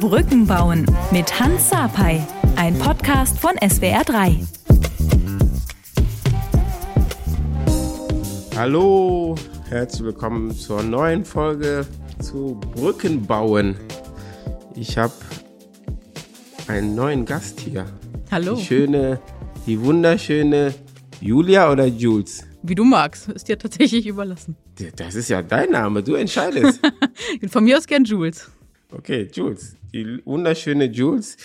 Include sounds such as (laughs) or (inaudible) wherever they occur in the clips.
Brücken bauen mit Hans Sapai, ein Podcast von SWR3. Hallo, herzlich willkommen zur neuen Folge zu Brücken bauen. Ich habe einen neuen Gast hier. Hallo. Die schöne, die wunderschöne Julia oder Jules? Wie du magst, ist dir tatsächlich überlassen. Das ist ja dein Name, du entscheidest. (laughs) Von mir aus gern Jules. Okay, Jules. Die wunderschöne Jules.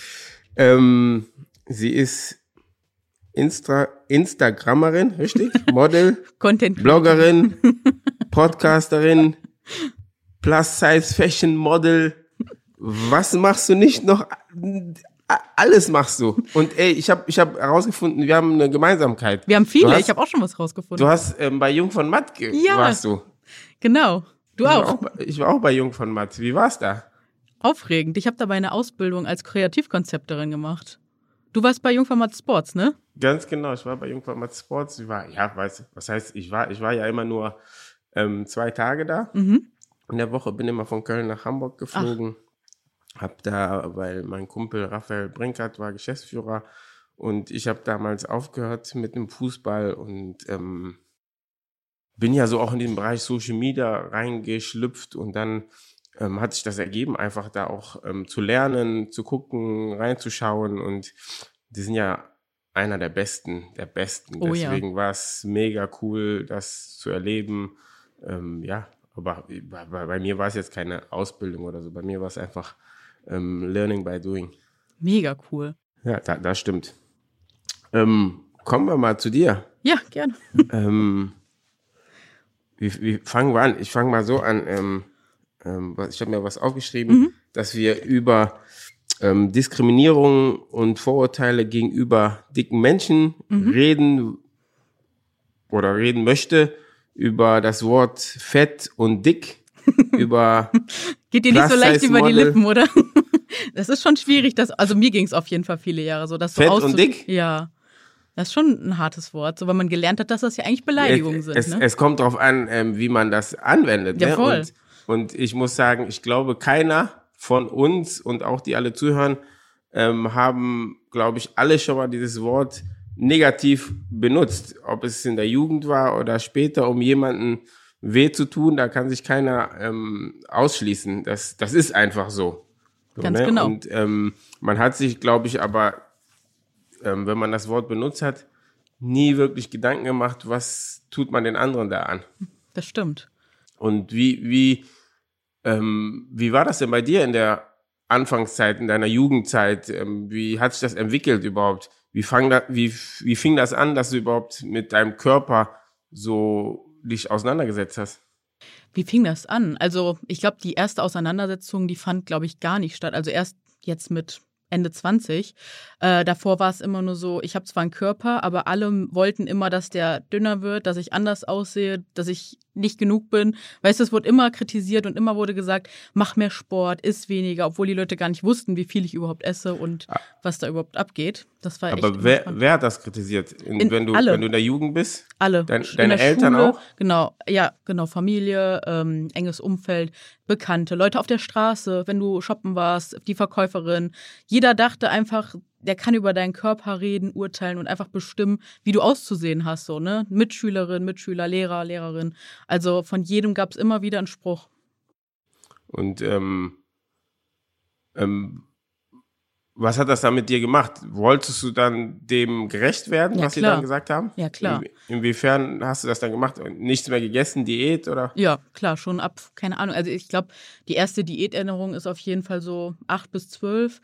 Ähm, sie ist Insta Instagrammerin, richtig? (laughs) Model, Content Bloggerin, (laughs) Podcasterin, Plus-Size-Fashion Model. Was machst du nicht noch? Alles machst du. Und ey, ich habe ich hab herausgefunden, wir haben eine Gemeinsamkeit. Wir haben viele, hast, ich habe auch schon was rausgefunden. Du hast ähm, bei Jung von Matt ja, warst du. Genau. Du ich auch. Auch ich war auch bei Jung von Matt. Wie war's da? Aufregend. Ich habe dabei eine Ausbildung als Kreativkonzepterin gemacht. Du warst bei Jung von Matt Sports, ne? Ganz genau, ich war bei Jung von Matt Sports. Ich war, ja, weiß, was heißt, ich war, ich war ja immer nur ähm, zwei Tage da. Mhm. In der Woche bin immer von Köln nach Hamburg geflogen. Ach. Hab da, weil mein Kumpel Raphael Brinkert war Geschäftsführer und ich habe damals aufgehört mit dem Fußball und ähm, bin ja so auch in den Bereich Social Media reingeschlüpft und dann ähm, hat sich das ergeben, einfach da auch ähm, zu lernen, zu gucken, reinzuschauen und die sind ja einer der Besten, der Besten. Oh, Deswegen ja. war es mega cool, das zu erleben. Ähm, ja, aber bei, bei mir war es jetzt keine Ausbildung oder so. Bei mir war es einfach ähm, Learning by Doing. Mega cool. Ja, da, das stimmt. Ähm, kommen wir mal zu dir. Ja, gerne. ähm, wie, wie fangen wir an? Ich fange mal so an. Ähm, ich habe mir was aufgeschrieben, Mhm. dass wir über ähm, Diskriminierung und Vorurteile gegenüber dicken Menschen Mhm. reden oder reden möchte, über das Wort fett und dick, (laughs) über Geht dir nicht so leicht über die. Lippen, oder? (laughs) Das ist schon schwierig, das, also mir ging es auf jeden Fall viele Jahre so, dass so Fett und auszu- dick? Ja. Das ist schon ein hartes Wort, so weil man gelernt hat, dass das ja eigentlich Beleidigungen es, sind. es, ne? es kommt darauf an, ähm, wie man das anwendet. Ja, ne? voll. Und, und ich muss sagen, ich glaube, keiner von uns und auch die alle zuhören, ähm, haben, glaube ich, alle schon mal dieses Wort negativ benutzt. Ob es in der Jugend war oder später, um jemanden weh zu tun, da kann sich keiner ähm, ausschließen. Das, das ist einfach so. so Ganz genau. Und ähm, man hat sich, glaube ich, aber, ähm, wenn man das Wort benutzt hat, nie wirklich Gedanken gemacht, was tut man den anderen da an. das stimmt. Und wie, wie, ähm, wie war das denn bei dir in der Anfangszeit, in deiner Jugendzeit? Ähm, wie hat sich das entwickelt überhaupt? Wie, fang da, wie, wie fing das an, dass du überhaupt mit deinem Körper so dich auseinandergesetzt hast? Wie fing das an? Also, ich glaube, die erste Auseinandersetzung, die fand, glaube ich, gar nicht statt. Also erst jetzt mit Ende 20. Äh, davor war es immer nur so, ich habe zwar einen Körper, aber alle wollten immer, dass der dünner wird, dass ich anders aussehe, dass ich nicht genug bin. Weißt du, es wurde immer kritisiert und immer wurde gesagt, mach mehr Sport, iss weniger, obwohl die Leute gar nicht wussten, wie viel ich überhaupt esse und was da überhaupt abgeht. Das war echt Aber wer, wer hat das kritisiert? In, In- wenn, du, alle. wenn du in der Jugend bist? Alle. Dein- In deine Eltern Schule, auch? Genau, ja, genau. Familie, ähm, enges Umfeld, Bekannte, Leute auf der Straße, wenn du shoppen warst, die Verkäuferin. Jeder dachte einfach, der kann über deinen Körper reden, urteilen und einfach bestimmen, wie du auszusehen hast, so, ne? Mitschülerin, Mitschüler, Lehrer, Lehrerin. Also von jedem gab es immer wieder einen Spruch. Und ähm, ähm, was hat das dann mit dir gemacht? Wolltest du dann dem gerecht werden, Ja, was sie klar. dann gesagt haben? Ja, klar. In, inwiefern hast du das dann gemacht? Nichts mehr gegessen, Diät oder? Ja, klar, schon ab, keine Ahnung. Also ich glaube, die erste Diäterinnerung ist auf jeden Fall so acht bis zwölf.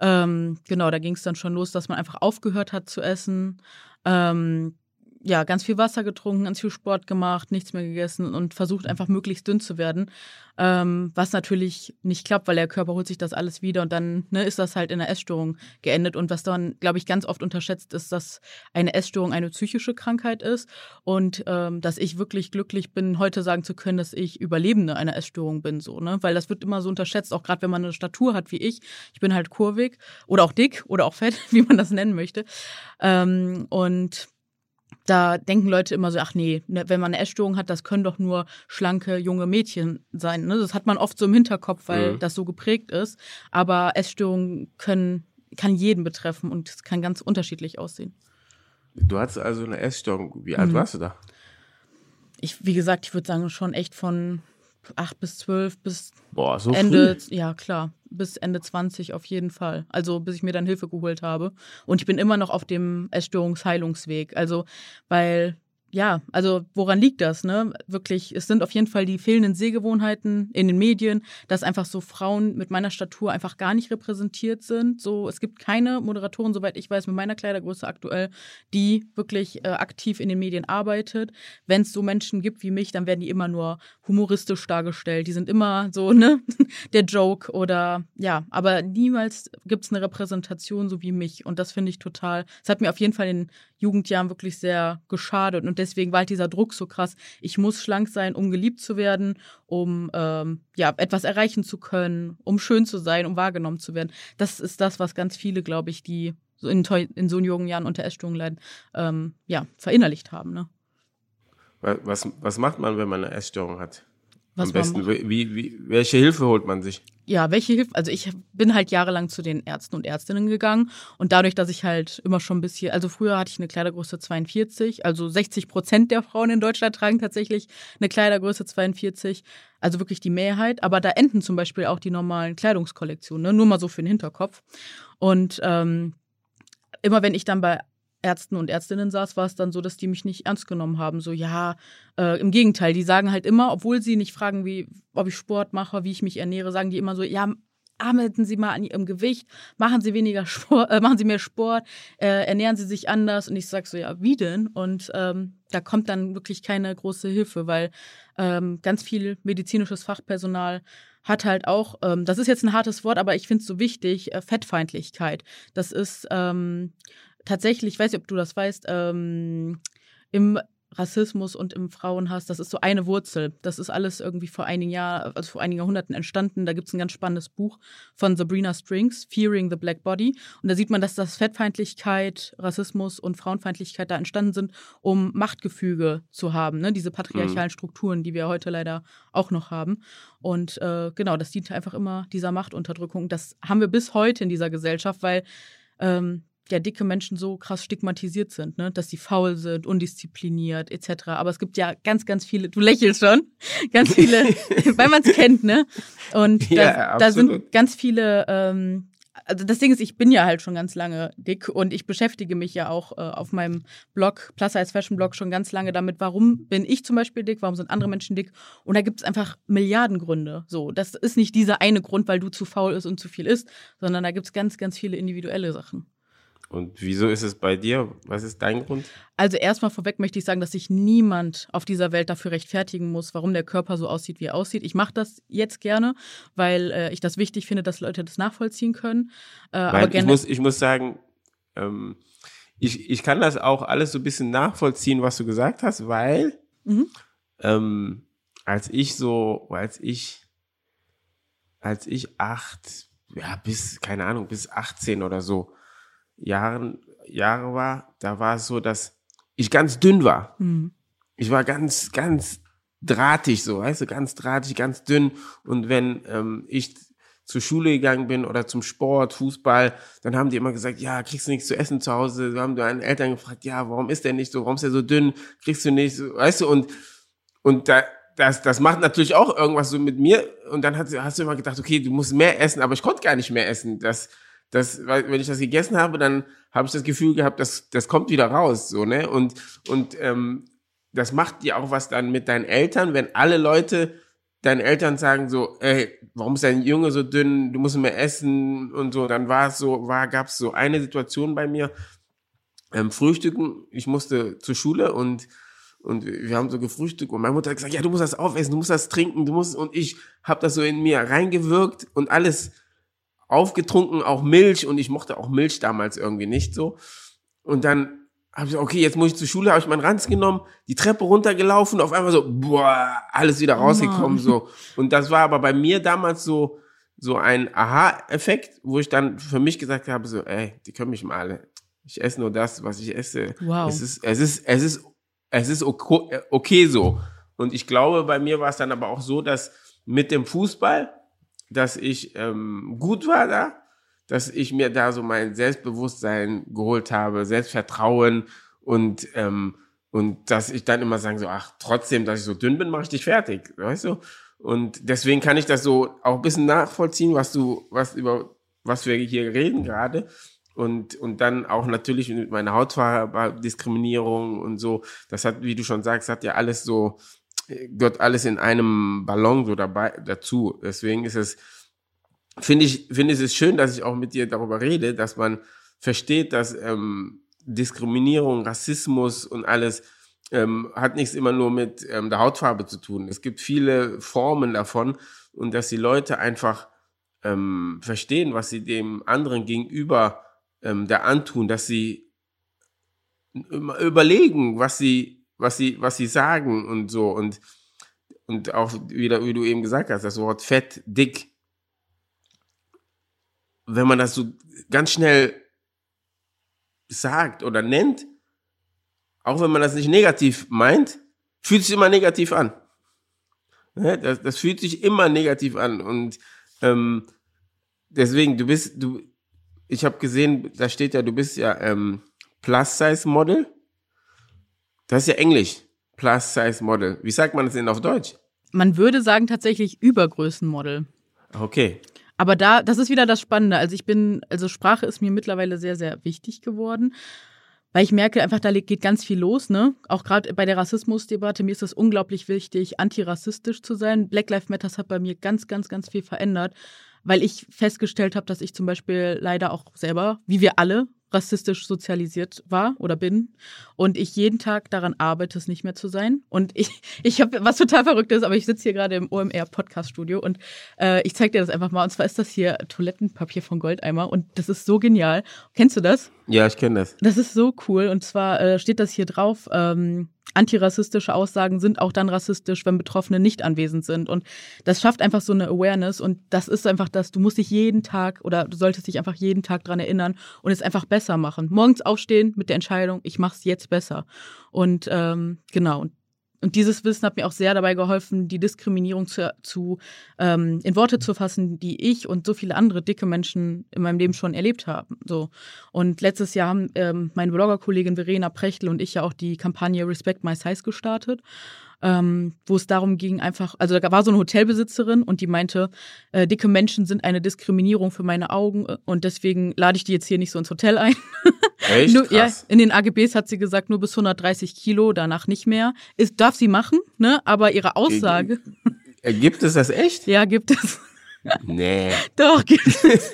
Ähm, genau, da ging es dann schon los, dass man einfach aufgehört hat zu essen. Ähm, ja, ganz viel Wasser getrunken, ganz viel Sport gemacht, nichts mehr gegessen und versucht einfach möglichst dünn zu werden. Ähm, was natürlich nicht klappt, weil der Körper holt sich das alles wieder und dann ne, ist das halt in einer Essstörung geendet. Und was dann, glaube ich, ganz oft unterschätzt ist, dass eine Essstörung eine psychische Krankheit ist und ähm, dass ich wirklich glücklich bin, heute sagen zu können, dass ich Überlebende einer Essstörung bin, so, ne? Weil das wird immer so unterschätzt, auch gerade wenn man eine Statur hat wie ich. Ich bin halt kurvig oder auch dick oder auch fett, (laughs) wie man das nennen möchte. Ähm, und da denken Leute immer so, ach nee, ne, wenn man eine Essstörung hat, das können doch nur schlanke junge Mädchen sein. Ne? Das hat man oft so im Hinterkopf, weil mhm. das so geprägt ist. Aber Essstörungen können, kann jeden betreffen und es kann ganz unterschiedlich aussehen. Du hattest also eine Essstörung. Wie alt mhm. warst du da? Ich, wie gesagt, ich würde sagen, schon echt von acht bis zwölf bis Boah, so Ende, früh? ja klar, bis Ende 20 auf jeden Fall. Also bis ich mir dann Hilfe geholt habe. Und ich bin immer noch auf dem Essstörungsheilungsweg. Also, weil ja, also woran liegt das, ne? Wirklich, es sind auf jeden Fall die fehlenden Sehgewohnheiten in den Medien, dass einfach so Frauen mit meiner Statur einfach gar nicht repräsentiert sind. So, es gibt keine Moderatorin, soweit ich weiß, mit meiner Kleidergröße aktuell, die wirklich äh, aktiv in den Medien arbeitet. Wenn es so Menschen gibt wie mich, dann werden die immer nur humoristisch dargestellt. Die sind immer so, (laughs) ne, der Joke oder ja, aber niemals gibt es eine Repräsentation so wie mich. Und das finde ich total, es hat mir auf jeden Fall in Jugendjahren wirklich sehr geschadet. Und deswegen war halt dieser Druck so krass. Ich muss schlank sein, um geliebt zu werden, um ähm, ja etwas erreichen zu können, um schön zu sein, um wahrgenommen zu werden. Das ist das, was ganz viele, glaube ich, die so in, in so jungen Jahren unter Essstörungen leiden, ähm, ja, verinnerlicht haben. Ne? Was, was macht man, wenn man eine Essstörung hat? Was Am besten, wie, wie, welche Hilfe holt man sich? Ja, welche Hilfe? Also ich bin halt jahrelang zu den Ärzten und Ärztinnen gegangen und dadurch, dass ich halt immer schon ein bisschen, also früher hatte ich eine Kleidergröße 42, also 60 Prozent der Frauen in Deutschland tragen tatsächlich eine Kleidergröße 42, also wirklich die Mehrheit. Aber da enden zum Beispiel auch die normalen Kleidungskollektionen, ne? nur mal so für den Hinterkopf. Und ähm, immer wenn ich dann bei Ärzten und Ärztinnen saß, war es dann so, dass die mich nicht ernst genommen haben. So, ja, äh, im Gegenteil, die sagen halt immer, obwohl sie nicht fragen, wie, ob ich Sport mache, wie ich mich ernähre, sagen die immer so, ja, arbeiten Sie mal an Ihrem Gewicht, machen Sie weniger Sport, äh, machen Sie mehr Sport, äh, ernähren Sie sich anders. Und ich sag so, ja, wie denn? Und ähm, da kommt dann wirklich keine große Hilfe, weil ähm, ganz viel medizinisches Fachpersonal hat halt auch, ähm, das ist jetzt ein hartes Wort, aber ich finde es so wichtig, äh, Fettfeindlichkeit. Das ist ähm, tatsächlich, ich weiß nicht, ob du das weißt, ähm, im Rassismus und im Frauenhass, das ist so eine Wurzel. Das ist alles irgendwie vor einigen Jahren, also vor einigen Jahrhunderten entstanden. Da gibt es ein ganz spannendes Buch von Sabrina Strings, Fearing the Black Body. Und da sieht man, dass das Fettfeindlichkeit, Rassismus und Frauenfeindlichkeit da entstanden sind, um Machtgefüge zu haben. Ne? Diese patriarchalen mhm. Strukturen, die wir heute leider auch noch haben. Und äh, genau, das dient einfach immer dieser Machtunterdrückung. Das haben wir bis heute in dieser Gesellschaft, weil ähm, ja dicke Menschen so krass stigmatisiert sind, ne? dass sie faul sind, undiszipliniert etc. Aber es gibt ja ganz, ganz viele, du lächelst schon, (laughs) ganz viele, (laughs) weil man es kennt, ne? Und ja, da, sind ganz viele, ähm, also das Ding ist, ich bin ja halt schon ganz lange dick und ich beschäftige mich ja auch äh, auf meinem Blog, Plus Size Fashion Blog, schon ganz lange damit, warum bin ich zum Beispiel dick, warum sind andere Menschen dick? Und da gibt es einfach Milliarden Gründe. So, das ist nicht dieser eine Grund, weil du zu faul ist und zu viel isst, sondern da gibt es ganz, ganz viele individuelle Sachen. Und wieso ist es bei dir? Was ist dein Grund? Also erstmal vorweg möchte ich sagen, dass sich niemand auf dieser Welt dafür rechtfertigen muss, warum der Körper so aussieht, wie er aussieht. Ich mache das jetzt gerne, weil äh, ich das wichtig finde, dass Leute das nachvollziehen können. Äh, aber ich, muss, ich muss sagen, ähm, ich, ich kann das auch alles so ein bisschen nachvollziehen, was du gesagt hast, weil mhm. ähm, als ich so, als ich, als ich acht, ja, bis, keine Ahnung, bis 18 oder so, Jahren, Jahre war, da war es so, dass ich ganz dünn war. Mhm. Ich war ganz, ganz drahtig so, weißt du, ganz drahtig, ganz dünn. Und wenn ähm, ich zur Schule gegangen bin oder zum Sport, Fußball, dann haben die immer gesagt, ja, kriegst du nichts zu essen zu Hause. Wir haben deine Eltern gefragt, ja, warum ist der nicht so, warum ist der so dünn, kriegst du nicht, so, weißt du, und, und da, das, das macht natürlich auch irgendwas so mit mir. Und dann hast, hast du immer gedacht, okay, du musst mehr essen, aber ich konnte gar nicht mehr essen. Das, das, weil, wenn ich das gegessen habe, dann habe ich das Gefühl gehabt, dass das kommt wieder raus, so ne? Und und ähm, das macht dir auch was dann mit deinen Eltern, wenn alle Leute deinen Eltern sagen so, ey, warum ist dein Junge so dünn, du musst mehr essen und so, dann war es so, war gab es so eine Situation bei mir, ähm, Frühstücken, ich musste zur Schule und und wir haben so gefrühstückt und meine Mutter hat gesagt, ja, du musst das aufessen, du musst das trinken, du musst und ich habe das so in mir reingewirkt und alles aufgetrunken, auch Milch und ich mochte auch Milch damals irgendwie nicht so. Und dann habe ich okay, jetzt muss ich zur Schule, habe ich meinen Ranz genommen, die Treppe runtergelaufen, auf einmal so, boah, alles wieder rausgekommen, oh so. Und das war aber bei mir damals so, so ein Aha-Effekt, wo ich dann für mich gesagt habe, so, ey, die können mich mal alle, Ich esse nur das, was ich esse. Wow. Es ist, es ist, es ist, es ist okay, okay so. Und ich glaube, bei mir war es dann aber auch so, dass mit dem Fußball, dass ich ähm, gut war da, dass ich mir da so mein Selbstbewusstsein geholt habe, Selbstvertrauen und ähm, und dass ich dann immer sagen so, ach, trotzdem, dass ich so dünn bin, mache ich dich fertig, weißt du? Und deswegen kann ich das so auch ein bisschen nachvollziehen, was du, was über was wir hier reden gerade. Und, und dann auch natürlich mit meiner Hautfarbe-Diskriminierung und so. Das hat, wie du schon sagst, hat ja alles so, gehört alles in einem Ballon so dabei, dazu. Deswegen ist es, finde ich, finde es schön, dass ich auch mit dir darüber rede, dass man versteht, dass ähm, Diskriminierung, Rassismus und alles ähm, hat nichts immer nur mit ähm, der Hautfarbe zu tun. Es gibt viele Formen davon und dass die Leute einfach ähm, verstehen, was sie dem anderen gegenüber ähm, da antun, dass sie überlegen, was sie, was sie, was sie sagen und so und und auch wieder, wie du eben gesagt hast, das Wort fett, dick. Wenn man das so ganz schnell sagt oder nennt, auch wenn man das nicht negativ meint, fühlt sich immer negativ an. Das, das fühlt sich immer negativ an. Und ähm, deswegen, du bist, du, ich habe gesehen, da steht ja, du bist ja ähm, Plus-Size-Model. Das ist ja Englisch. Plus-Size-Model. Wie sagt man das denn auf Deutsch? Man würde sagen tatsächlich Übergrößenmodel. Okay. Aber da, das ist wieder das Spannende. Also ich bin, also Sprache ist mir mittlerweile sehr, sehr wichtig geworden. Weil ich merke einfach, da geht ganz viel los, ne? Auch gerade bei der Rassismusdebatte, mir ist es unglaublich wichtig, antirassistisch zu sein. Black Lives Matter hat bei mir ganz, ganz, ganz viel verändert, weil ich festgestellt habe, dass ich zum Beispiel leider auch selber, wie wir alle, rassistisch sozialisiert war oder bin und ich jeden Tag daran arbeite, es nicht mehr zu sein. Und ich, (laughs) ich habe was total verrücktes, aber ich sitze hier gerade im OMR Podcast Studio und äh, ich zeige dir das einfach mal. Und zwar ist das hier Toilettenpapier von Goldeimer und das ist so genial. Kennst du das? Ja, ich kenne das. Das ist so cool und zwar äh, steht das hier drauf. Ähm, antirassistische Aussagen sind auch dann rassistisch, wenn Betroffene nicht anwesend sind. Und das schafft einfach so eine Awareness. Und das ist einfach das, du musst dich jeden Tag oder du solltest dich einfach jeden Tag dran erinnern und es einfach besser machen. Morgens aufstehen mit der Entscheidung, ich mache es jetzt besser. Und ähm, genau, dieses Wissen hat mir auch sehr dabei geholfen, die Diskriminierung zu, zu ähm, in Worte zu fassen, die ich und so viele andere dicke Menschen in meinem Leben schon erlebt haben. So. Und letztes Jahr haben ähm, meine Bloggerkollegin Verena Prechtel und ich ja auch die Kampagne Respect My Size gestartet ähm, wo es darum ging, einfach, also da war so eine Hotelbesitzerin und die meinte, äh, dicke Menschen sind eine Diskriminierung für meine Augen äh, und deswegen lade ich die jetzt hier nicht so ins Hotel ein. (laughs) Echt? nur, ja, in den AGBs hat sie gesagt, nur bis 130 Kilo, danach nicht mehr. Ist, darf sie machen, ne? Aber ihre Aussage. Gibt es das echt? (laughs) ja, gibt es. Nee. Doch, gibt es.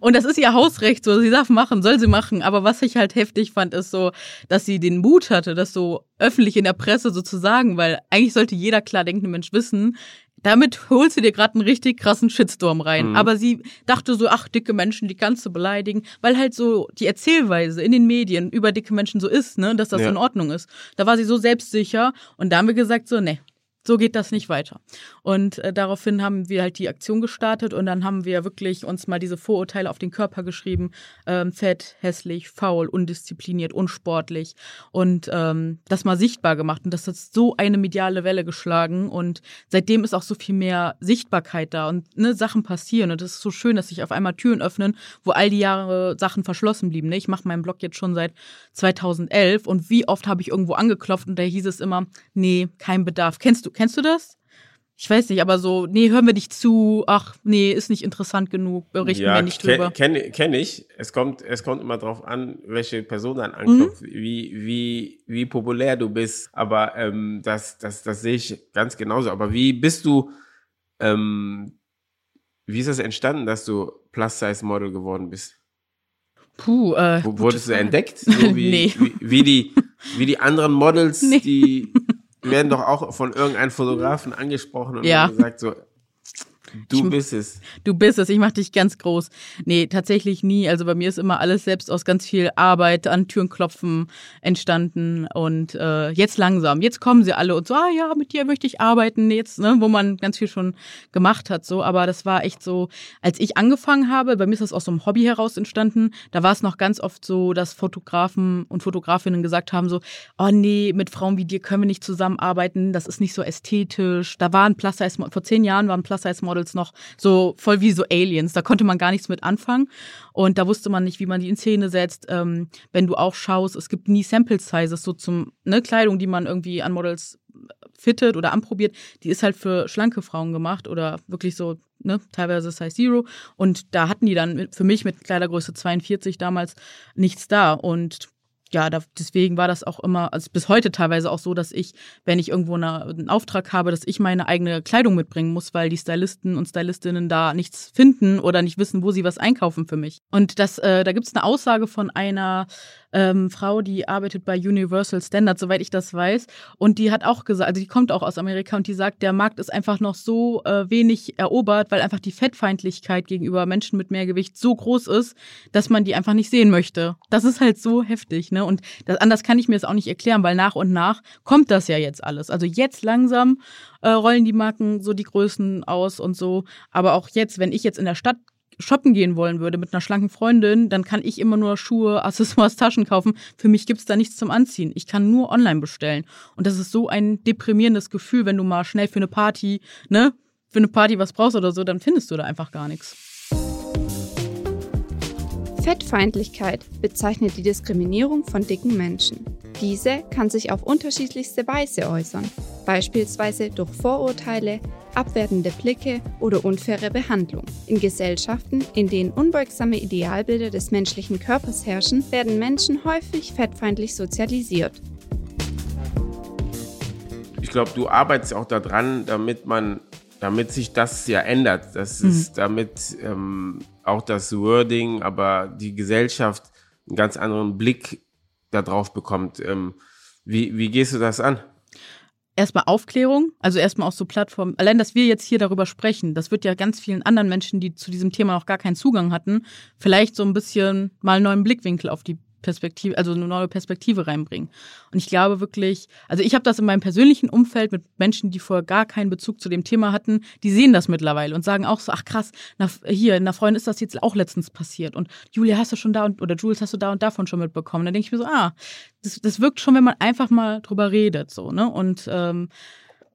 und das ist ihr Hausrecht, so sie darf machen, soll sie machen. Aber was ich halt heftig fand, ist so, dass sie den Mut hatte, das so öffentlich in der Presse so zu sagen, weil eigentlich sollte jeder klar denkende Mensch wissen, damit holst du dir gerade einen richtig krassen Shitstorm rein. Mhm. Aber sie dachte so, ach, dicke Menschen, die kannst du beleidigen, weil halt so die Erzählweise in den Medien über dicke Menschen so ist, ne, dass das Ja. in Ordnung ist. Da war sie so selbstsicher und da haben wir gesagt so, ne, so geht das nicht weiter. Und äh, daraufhin haben wir halt die Aktion gestartet und dann haben wir wirklich uns mal diese Vorurteile auf den Körper geschrieben. Ähm, fett, hässlich, faul, undiszipliniert, unsportlich und ähm, das mal sichtbar gemacht. Und das hat so eine mediale Welle geschlagen und seitdem ist auch so viel mehr Sichtbarkeit da und ne, Sachen passieren. Und es ist so schön, dass sich auf einmal Türen öffnen, wo all die Jahre Sachen verschlossen blieben. Ne? Ich mache meinen Blog jetzt schon seit 2011 und wie oft habe ich irgendwo angeklopft und da hieß es immer, nee, kein Bedarf. Kennst du, kennst du das? Ich weiß nicht, aber so, nee, hören wir nicht zu, ach, nee, ist nicht interessant genug, berichten wir nicht drüber. Kenne kenn ich. Es kommt, es kommt immer drauf an, welche Person dann anklopft, Mhm. wie, wie, wie populär du bist. Aber ähm, das, das, das sehe ich ganz genauso. Aber wie bist du, ähm, wie ist das entstanden, dass du Plus-Size-Model geworden bist? Puh, äh, wurdest du entdeckt? (laughs) So wie, Nee. wie, wie, die, wie die anderen Models, (laughs) Nee. die werden doch auch von irgendeinem Fotografen angesprochen und Ja. gesagt so, Du ich, bist es. Du bist es, ich mach dich ganz groß. Nee, tatsächlich nie. Also bei mir ist immer alles selbst aus ganz viel Arbeit an Türen klopfen entstanden. Und äh, jetzt langsam, jetzt kommen sie alle und so, ah ja, mit dir möchte ich arbeiten jetzt, ne, wo man ganz viel schon gemacht hat. so. Aber das war echt so, als ich angefangen habe, bei mir ist das aus so einem Hobby heraus entstanden, da war es noch ganz oft so, dass Fotografen und Fotografinnen gesagt haben so, oh nee, mit Frauen wie dir können wir nicht zusammenarbeiten, das ist nicht so ästhetisch. Da waren Plus-Size, vor zehn Jahren waren Plus-Size-Models noch so voll wie so Aliens, da konnte man gar nichts mit anfangen und da wusste man nicht, wie man die in Szene setzt. Ähm, wenn du auch schaust, es gibt nie Sample-Sizes so zum, ne, Kleidung, die man irgendwie an Models fittet oder anprobiert, die ist halt für schlanke Frauen gemacht oder wirklich so, ne, teilweise Size Zero. Und da hatten die dann für mich mit Kleidergröße 42 damals nichts da. Und ja, da, deswegen war das auch immer, also bis heute teilweise auch so, dass ich, wenn ich irgendwo eine, einen Auftrag habe, dass ich meine eigene Kleidung mitbringen muss, weil die Stylisten und Stylistinnen da nichts finden oder nicht wissen, wo sie was einkaufen für mich. Und das, äh, da gibt's eine Aussage von einer ähm, Frau, die arbeitet bei Universal Standard, soweit ich das weiß. Und die hat auch gesagt, also die kommt auch aus Amerika und die sagt, der Markt ist einfach noch so äh, wenig erobert, weil einfach die Fettfeindlichkeit gegenüber Menschen mit mehr Gewicht so groß ist, dass man die einfach nicht sehen möchte. Das ist halt so heftig, ne? Und das, anders kann ich mir das auch nicht erklären, weil nach und nach kommt das ja jetzt alles. Also jetzt langsam äh, rollen die Marken so die Größen aus und so. Aber auch jetzt, wenn ich jetzt in der Stadt shoppen gehen wollen würde mit einer schlanken Freundin, dann kann ich immer nur Schuhe, (laughs) Accessoires, Taschen kaufen. Für mich gibt's da nichts zum Anziehen. Ich kann nur online bestellen. Und das ist so ein deprimierendes Gefühl, wenn du mal schnell für eine Party, ne, für eine Party was brauchst oder so, dann findest du da einfach gar nichts. Fettfeindlichkeit bezeichnet die Diskriminierung von dicken Menschen. Diese kann sich auf unterschiedlichste Weise äußern, beispielsweise durch Vorurteile, abwertende Blicke oder unfaire Behandlung. In Gesellschaften, in denen unbeugsame Idealbilder des menschlichen Körpers herrschen, werden Menschen häufig fettfeindlich sozialisiert. Ich glaube, du arbeitest auch daran, damit man, damit sich das ja ändert. Das mhm. ist damit ähm, auch das Wording, aber die Gesellschaft einen ganz anderen Blick darauf bekommt. Ähm, wie, wie gehst du das an? Erstmal Aufklärung, also erstmal auch so Plattformen. Allein, dass wir jetzt hier darüber sprechen, das wird ja ganz vielen anderen Menschen, die zu diesem Thema noch gar keinen Zugang hatten, vielleicht so ein bisschen mal einen neuen Blickwinkel auf die Perspektive, also eine neue Perspektive reinbringen. Und ich glaube wirklich, also ich habe das in meinem persönlichen Umfeld mit Menschen, die vorher gar keinen Bezug zu dem Thema hatten, die sehen das mittlerweile und sagen auch so, ach krass, na, hier, einer Freundin ist das jetzt auch letztens passiert. Und Julia, hast du schon da und, oder Jules, hast du da und davon schon mitbekommen? Dann denke ich mir so, ah, das, das wirkt schon, wenn man einfach mal drüber redet, so, ne? Und ähm,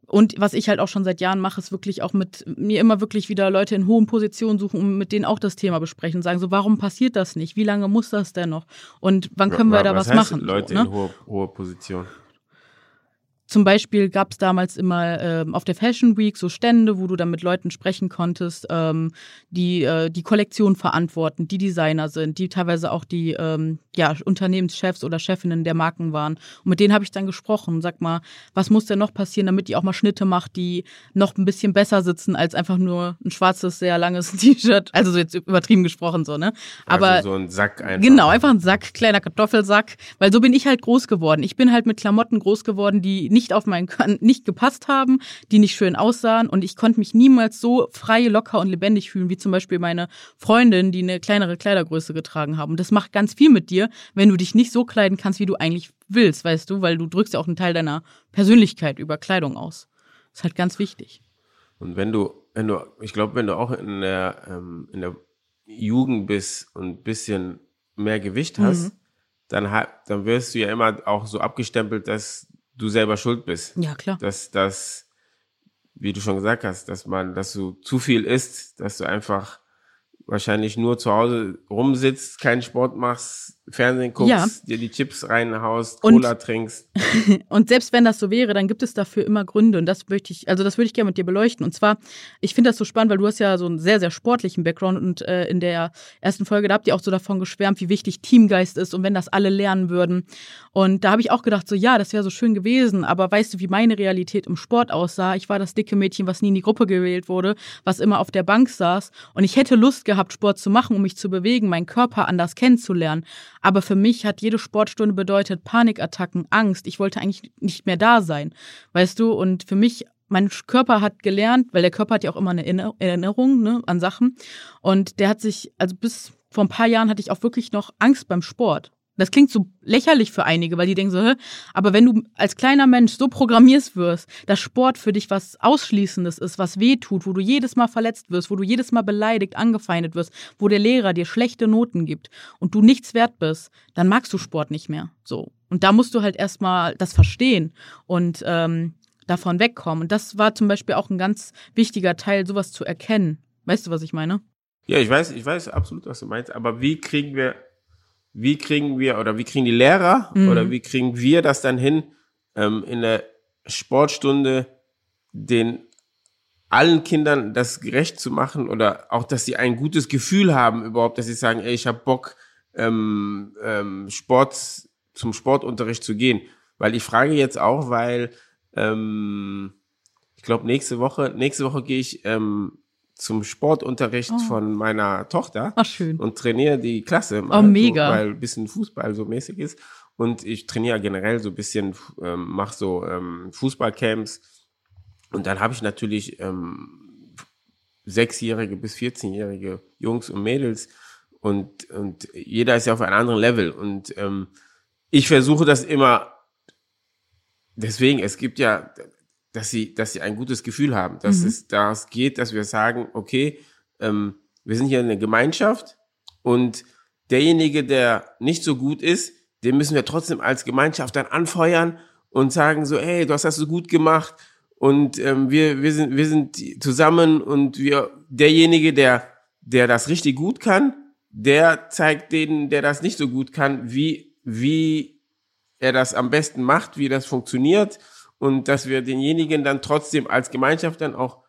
und was ich halt auch schon seit Jahren mache, ist wirklich auch mit mir immer wirklich wieder Leute in hohen Positionen suchen und mit denen auch das Thema besprechen und sagen so, warum passiert das nicht? Wie lange muss das denn noch? Und wann können wir was da was machen? Leute so, ne? in hoher hohe Position. Zum Beispiel gab es damals immer ähm, auf der Fashion Week so Stände, wo du dann mit Leuten sprechen konntest, ähm, die äh, die Kollektion verantworten, die Designer sind, die teilweise auch die ähm, ja, Unternehmenschefs oder Chefinnen der Marken waren. Und mit denen habe ich dann gesprochen. Sag mal, was muss denn noch passieren, damit die auch mal Schnitte macht, die noch ein bisschen besser sitzen als einfach nur ein schwarzes, sehr langes (laughs) T-Shirt. Also so jetzt übertrieben gesprochen so, ne? Aber also so ein Sack einfach. Genau, einfach ein Sack, kleiner Kartoffelsack. Weil so bin ich halt groß geworden. Ich bin halt mit Klamotten groß geworden, die nicht auf meinen nicht gepasst haben, die nicht schön aussahen und ich konnte mich niemals so frei, locker und lebendig fühlen wie zum Beispiel meine Freundin, die eine kleinere Kleidergröße getragen haben. Und das macht ganz viel mit dir, wenn du dich nicht so kleiden kannst, wie du eigentlich willst, weißt du, weil du drückst ja auch einen Teil deiner Persönlichkeit über Kleidung aus. Das ist halt ganz wichtig. Und wenn du, wenn du, ich glaube, wenn du auch in der, ähm, in der Jugend bist und ein bisschen mehr Gewicht hast, mhm. dann, dann wirst du ja immer auch so abgestempelt, dass du selber schuld bist. Ja, klar. Dass das, wie du schon gesagt hast, dass man, dass du zu viel isst, dass du einfach wahrscheinlich nur zu Hause rumsitzt, keinen Sport machst, Fernsehen guckst, ja. dir die Chips reinhaust, Cola und, trinkst. (laughs) und selbst wenn das so wäre, dann gibt es dafür immer Gründe. Und das möchte ich, also das würde ich gerne mit dir beleuchten. Und zwar, ich finde das so spannend, weil du hast ja so einen sehr, sehr sportlichen Background und äh, in der ersten Folge, da habt ihr auch so davon geschwärmt, wie wichtig Teamgeist ist und wenn das alle lernen würden. Und da habe ich auch gedacht, so ja, das wäre so schön gewesen, aber weißt du, wie meine Realität im Sport aussah? Ich war das dicke Mädchen, was nie in die Gruppe gewählt wurde, was immer auf der Bank saß. Und ich hätte Lust gehabt, Sport zu machen, um mich zu bewegen, meinen Körper anders kennenzulernen. Aber für mich hat jede Sportstunde bedeutet Panikattacken, Angst. Ich wollte eigentlich nicht mehr da sein, weißt du? Und für mich mein Körper hat gelernt, weil der Körper hat ja auch immer eine Erinnerung ne, an Sachen. Und der hat sich, also bis vor ein paar Jahren hatte ich auch wirklich noch Angst beim Sport. Das klingt so lächerlich für einige, weil die denken so, Hä? aber wenn du als kleiner Mensch so programmierst wirst, dass Sport für dich was Ausschließendes ist, was weh tut, wo du jedes Mal verletzt wirst, wo du jedes Mal beleidigt, angefeindet wirst, wo der Lehrer dir schlechte Noten gibt und du nichts wert bist, dann magst du Sport nicht mehr. So. Und da musst du halt erstmal das verstehen und ähm, davon wegkommen. Und das war zum Beispiel auch ein ganz wichtiger Teil, sowas zu erkennen. Weißt du, was ich meine? Ja, ich weiß, ich weiß absolut, was du meinst, aber wie kriegen wir wie kriegen wir oder wie kriegen die Lehrer mhm. oder wie kriegen wir das dann hin, ähm, in der Sportstunde den allen Kindern das gerecht zu machen oder auch, dass sie ein gutes Gefühl haben überhaupt, dass sie sagen, ey, ich habe Bock, ähm, ähm, Sport zum Sportunterricht zu gehen. Weil ich frage jetzt auch, weil ähm, ich glaube nächste Woche, nächste Woche gehe ich ähm, zum Sportunterricht oh. von meiner Tochter Ach, schön. und trainiere die Klasse, oh, mega. So, weil ein bisschen Fußball so mäßig ist. Und ich trainiere generell so ein bisschen, ähm, mache so ähm, Fußballcamps. Und dann habe ich natürlich ähm, sechsjährige bis 14-jährige Jungs und Mädels. Und, und jeder ist ja auf einem anderen Level. Und ähm, ich versuche das immer, deswegen, es gibt ja, dass sie, dass sie ein gutes Gefühl haben, dass mhm. es das geht, dass wir sagen, okay, ähm, wir sind hier eine Gemeinschaft und derjenige, der nicht so gut ist, den müssen wir trotzdem als Gemeinschaft dann anfeuern und sagen so, hey, du hast das so gut gemacht und ähm, wir, wir, sind, wir sind zusammen und wir, derjenige, der, der das richtig gut kann, der zeigt denen, der das nicht so gut kann, wie, wie er das am besten macht, wie das funktioniert und dass wir denjenigen dann trotzdem als Gemeinschaft dann auch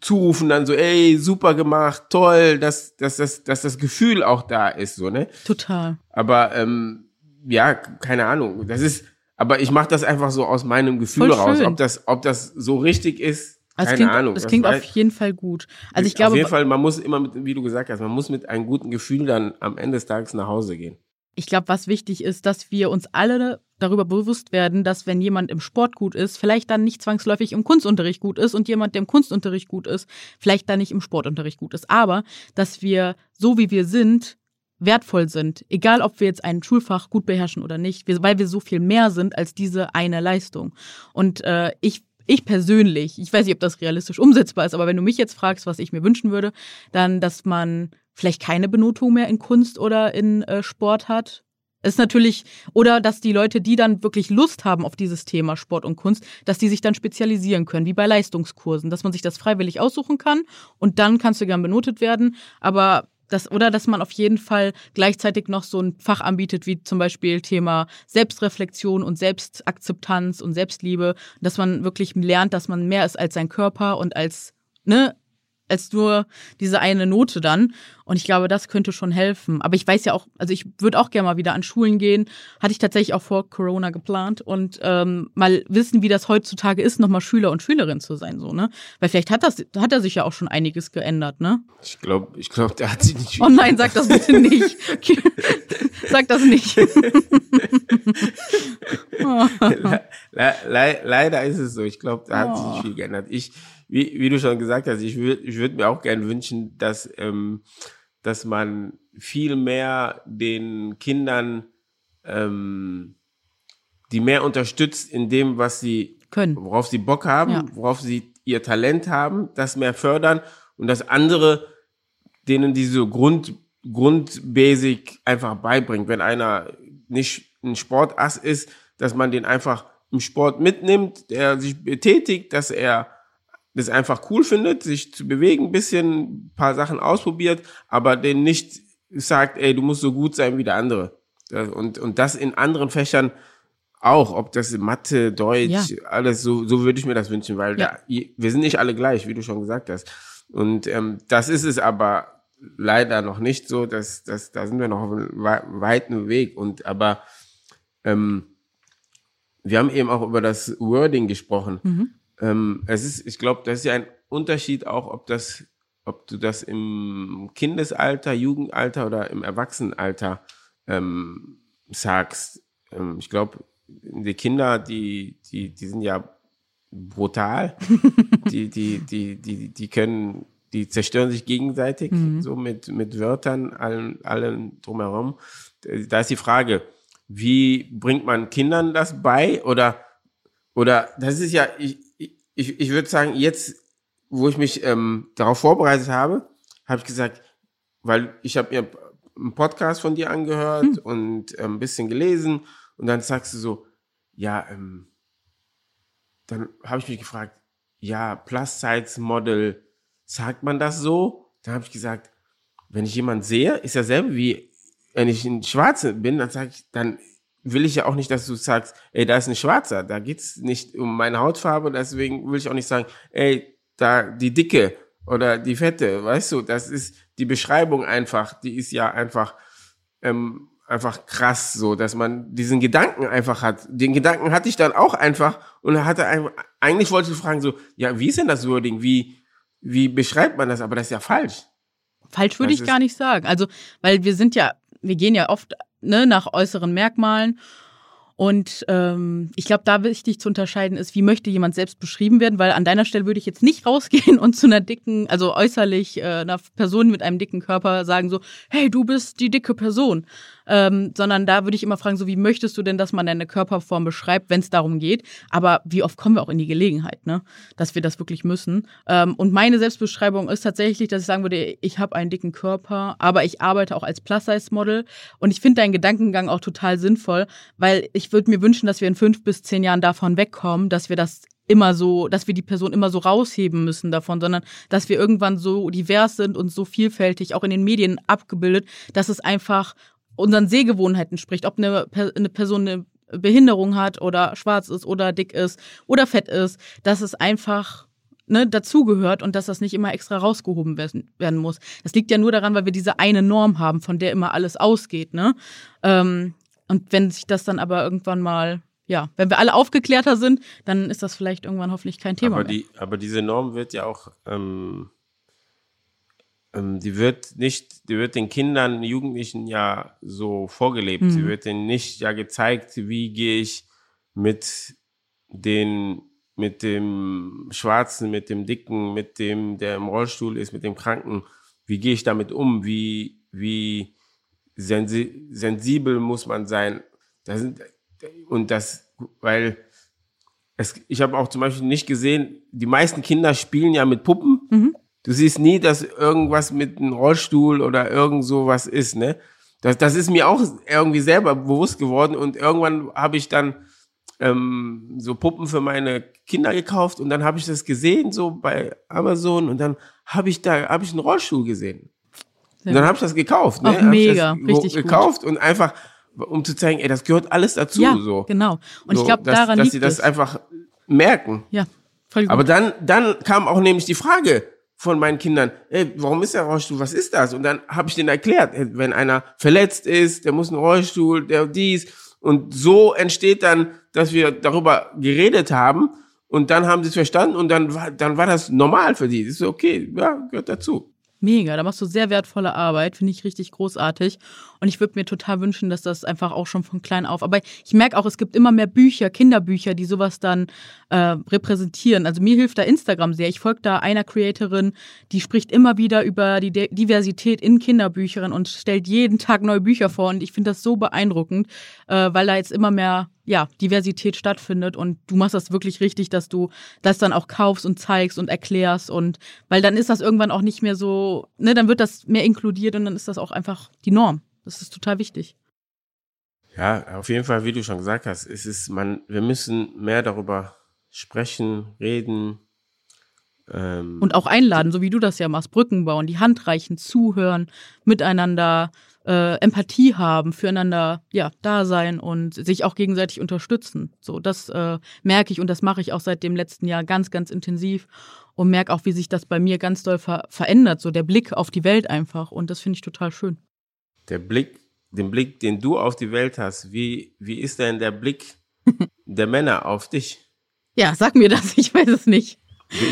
zurufen, dann so, ey, super gemacht, toll, dass, dass, dass, dass das Gefühl auch da ist, so, ne? Total. Aber ähm, ja, keine Ahnung. Das ist, aber ich mache das einfach so aus meinem Gefühl raus. Ob das, ob das so richtig ist, also keine klingt, Ahnung. Das, das klingt auf jeden Fall gut. Also ich glaube. Auf jeden Fall, man muss immer mit, wie du gesagt hast, man muss mit einem guten Gefühl dann am Ende des Tages nach Hause gehen ich glaube, was wichtig ist, dass wir uns alle darüber bewusst werden, dass wenn jemand im Sport gut ist, vielleicht dann nicht zwangsläufig im Kunstunterricht gut ist und jemand, der im Kunstunterricht gut ist, vielleicht dann nicht im Sportunterricht gut ist. Aber dass wir, so wie wir sind, wertvoll sind, egal ob wir jetzt ein Schulfach gut beherrschen oder nicht, weil wir so viel mehr sind als diese eine Leistung. Und äh, ich ich persönlich, ich weiß nicht, ob das realistisch umsetzbar ist, aber wenn du mich jetzt fragst, was ich mir wünschen würde, dann, dass man vielleicht keine Benotung mehr in Kunst oder in äh, Sport hat. Ist natürlich, oder dass die Leute, die dann wirklich Lust haben auf dieses Thema Sport und Kunst, dass die sich dann spezialisieren können, wie bei Leistungskursen, dass man sich das freiwillig aussuchen kann und dann kannst du gern benotet werden. Aber das, oder dass man auf jeden Fall gleichzeitig noch so ein Fach anbietet, wie zum Beispiel Thema Selbstreflexion und Selbstakzeptanz und Selbstliebe, dass man wirklich lernt, dass man mehr ist als sein Körper und als ne, als nur diese eine Note dann. Und ich glaube, das könnte schon helfen. Aber ich weiß ja auch, also ich würde auch gerne mal wieder an Schulen gehen. Hatte ich tatsächlich auch vor Corona geplant und ähm, mal wissen, wie das heutzutage ist, nochmal Schüler und Schülerin zu sein, so, ne? Weil vielleicht hat das, hat er sich ja auch schon einiges geändert, ne? Ich glaube, ich glaube, der hat sich nicht. Oh nein, sag das bitte nicht. (laughs) sag das nicht. (laughs) le le leider ist es so. Ich glaube, da hat sich nicht oh. viel geändert. Ich, wie, wie du schon gesagt hast, ich würde ich würd mir auch gerne wünschen, dass, ähm, dass man viel mehr den Kindern ähm, die mehr unterstützt in dem, was sie können, worauf sie Bock haben, ja. worauf sie ihr Talent haben, das mehr fördern und das andere denen diese Grund Grundbasic einfach beibringt. Wenn einer nicht ein Sportass ist, dass man den einfach im Sport mitnimmt, der sich betätigt, dass er das einfach cool findet, sich zu bewegen, ein bisschen, ein paar Sachen ausprobiert, aber den nicht sagt, ey, du musst so gut sein wie der andere. Und, und das in anderen Fächern auch, ob das Mathe, Deutsch, ja. alles, so, so würde ich mir das wünschen, weil ja. da, wir sind nicht alle gleich, wie du schon gesagt hast. Und ähm, das ist es aber leider noch nicht so, dass, dass da sind wir noch auf einem weiten Weg. Und aber ähm, wir haben eben auch über das Wording gesprochen. Mhm. Ähm, es ist, ich glaube, das ist ja ein Unterschied auch, ob das, ob du das im Kindesalter, Jugendalter oder im Erwachsenenalter ähm, sagst. Ähm, ich glaube, die Kinder, die, die, die sind ja brutal. (laughs) die, die, die, die, die können, die zerstören sich gegenseitig, so mit, mit Wörtern, allen, allen drumherum. Da ist die Frage, wie bringt man Kindern das bei? Oder, oder das ist ja, ich, ich, ich würde sagen, jetzt, wo ich mich ähm, darauf vorbereitet habe, habe ich gesagt, weil ich habe mir einen Podcast von dir angehört und ähm, ein bisschen gelesen und dann sagst du so, ja, ähm, dann habe ich mich gefragt, ja, Plus-Size-Model, sagt man das so? Dann habe ich gesagt, wenn ich jemanden sehe, ist ja selber wie, wenn ich ein Schwarzer bin, dann sage ich, dann will ich ja auch nicht, dass du sagst, ey, da ist ein Schwarzer, da geht's nicht um meine Hautfarbe, deswegen will ich auch nicht sagen, ey, da die Dicke oder die Fette, weißt du, das ist die Beschreibung einfach, die ist ja einfach ähm, einfach krass so, dass man diesen Gedanken einfach hat. Den Gedanken hatte ich dann auch einfach und hatte ein, eigentlich wollte ich fragen so, ja, wie ist denn das Wording? Wie wie beschreibt man das? Aber das ist ja falsch. Falsch würde Das ich gar nicht sagen. Also, weil wir sind ja, wir gehen ja oft ne, nach äußeren Merkmalen. Und ähm, ich glaube, da wichtig zu unterscheiden ist, wie möchte jemand selbst beschrieben werden, weil an deiner Stelle würde ich jetzt nicht (laughs) rausgehen und zu einer dicken, also äußerlich äh, einer Person mit einem dicken Körper sagen so, hey, du bist die dicke Person. Ähm, sondern da würde ich immer fragen, so wie möchtest du denn, dass man deine Körperform beschreibt, wenn es darum geht. Aber wie oft kommen wir auch in die Gelegenheit, ne, dass wir das wirklich müssen. Ähm, und meine Selbstbeschreibung ist tatsächlich, dass ich sagen würde, ich habe einen dicken Körper, aber ich arbeite auch als Plus-Size-Model. Und ich finde deinen Gedankengang auch total sinnvoll, weil ich würde mir wünschen, dass wir in fünf bis zehn Jahren davon wegkommen, dass wir das immer so, dass wir die Person immer so rausheben müssen davon, sondern dass wir irgendwann so divers sind und so vielfältig, auch in den Medien abgebildet, dass es einfach unseren Sehgewohnheiten spricht, ob eine, eine Person eine Behinderung hat oder schwarz ist oder dick ist oder fett ist, dass es einfach ne, dazugehört und dass das nicht immer extra rausgehoben werden, werden muss. Das liegt ja nur daran, weil wir diese eine Norm haben, von der immer alles ausgeht. Ne? Ähm, und wenn sich das dann aber irgendwann mal, ja, wenn wir alle aufgeklärter sind, dann ist das vielleicht irgendwann hoffentlich kein Thema aber mehr. die, aber diese Norm wird ja auch, ähm, ähm, die wird nicht, die wird den Kindern, Jugendlichen ja so vorgelebt. Sie wird denen nicht ja gezeigt, wie gehe ich mit den, mit dem Schwarzen, mit dem Dicken, mit dem, der im Rollstuhl ist, mit dem Kranken, wie gehe ich damit um? Wie, wie sensi sensibel muss man sein? Das sind, und das, weil es, ich habe auch zum Beispiel nicht gesehen, die meisten Kinder spielen ja mit Puppen. Du siehst nie, dass irgendwas mit einem Rollstuhl oder irgend sowas ist, ne? Das, das ist mir auch irgendwie selber bewusst geworden und irgendwann habe ich dann ähm, so Puppen für meine Kinder gekauft und dann habe ich das gesehen so bei Amazon und dann habe ich da habe ich einen Rollstuhl gesehen. Und dann habe ich das gekauft, ne? Ich mega, richtig gut. gekauft und einfach um zu zeigen, ey, das gehört alles dazu ja, so. genau. Und so, ich glaube, dass, daran dass liegt sie das es. einfach merken. ja, voll gut. Aber dann, dann kam auch nämlich die Frage von meinen Kindern, ey, warum ist der Rollstuhl, was ist das? Und dann habe ich denen erklärt, wenn einer verletzt ist, der muss einen Rollstuhl, der dies. Und so entsteht dann, dass wir darüber geredet haben und dann haben sie es verstanden und dann war, dann war das normal für die. Das ist okay, ja, gehört dazu. Mega, da machst du sehr wertvolle Arbeit, finde ich richtig großartig. Und ich würde mir total wünschen, dass das einfach auch schon von klein auf. Aber ich merke auch, es gibt immer mehr Bücher, Kinderbücher, die sowas dann äh, repräsentieren. Also mir hilft da Instagram sehr. Ich folge da einer Creatorin, die spricht immer wieder über die De Diversität in Kinderbüchern und stellt jeden Tag neue Bücher vor. Und ich finde das so beeindruckend, äh, weil da jetzt immer mehr ja, Diversität stattfindet und du machst das wirklich richtig, dass du das dann auch kaufst und zeigst und erklärst und weil dann ist das irgendwann auch nicht mehr so, ne, dann wird das mehr inkludiert und dann ist das auch einfach die Norm. Das ist total wichtig. Ja, auf jeden Fall, wie du schon gesagt hast, es ist man, wir müssen mehr darüber sprechen, reden. Ähm, Und auch einladen, so wie du das ja machst, Brücken bauen, die Hand reichen, zuhören, miteinander äh, Empathie haben, füreinander ja da sein und sich auch gegenseitig unterstützen. So, das äh, merke ich und das mache ich auch seit dem letzten Jahr ganz, ganz intensiv und merke auch, wie sich das bei mir ganz doll ver verändert, so der Blick auf die Welt einfach. Und das finde ich total schön. der Blick, den Blick, den du auf die Welt hast, wie, wie ist denn der Blick (laughs) der Männer auf dich? Ja, sag mir das, ich weiß es nicht.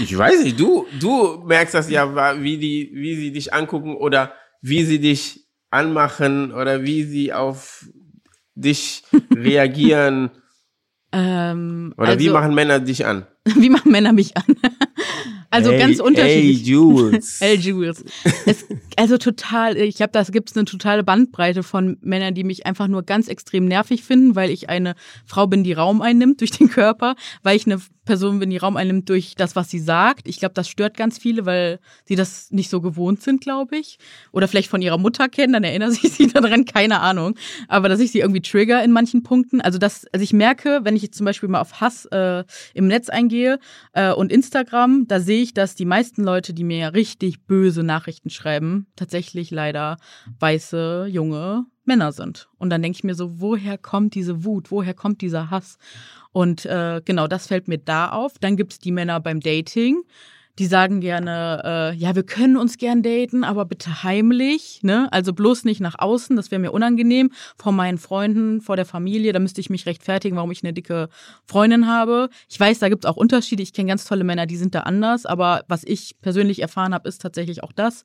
Ich weiß nicht, du, du merkst das ja, wie die, wie sie dich angucken oder wie sie dich anmachen oder wie sie auf dich (laughs) reagieren Ähm, oder wie also- machen Männer dich an? (laughs) Wie machen Männer mich an? Also hey, ganz unterschiedlich. Hey, Jules. (laughs) hey, Jules. Es, also total, ich glaube, da gibt es eine totale Bandbreite von Männern, die mich einfach nur ganz extrem nervig finden, weil ich eine Frau bin, die Raum einnimmt durch den Körper, weil ich eine Person bin, die Raum einnimmt durch das, was sie sagt. Ich glaube, das stört ganz viele, weil sie das nicht so gewohnt sind, glaube ich. Oder vielleicht von ihrer Mutter kennen, dann erinnern (laughs) sich sie daran, keine Ahnung. Aber dass ich sie irgendwie trigger in manchen Punkten. Also das, also ich merke, wenn ich jetzt zum Beispiel mal auf Hass äh, im Netz eingehe äh, und Instagram, da sehe ich, dass die meisten Leute, die mir richtig böse Nachrichten schreiben, tatsächlich leider weiße, junge Männer sind. Und dann denke ich mir so, woher kommt diese Wut, woher kommt dieser Hass? Und äh, genau, das fällt mir da auf. Dann gibt es die Männer beim Dating. Die sagen gerne, äh, ja, wir können uns gern daten, aber bitte heimlich, ne? Also bloß nicht nach außen, das wäre mir unangenehm. Vor meinen Freunden, vor der Familie, da müsste ich mich rechtfertigen, warum ich eine dicke Freundin habe. Ich weiß, da gibt es auch Unterschiede. Ich kenne ganz tolle Männer, die sind da anders, aber was ich persönlich erfahren habe, ist tatsächlich auch das.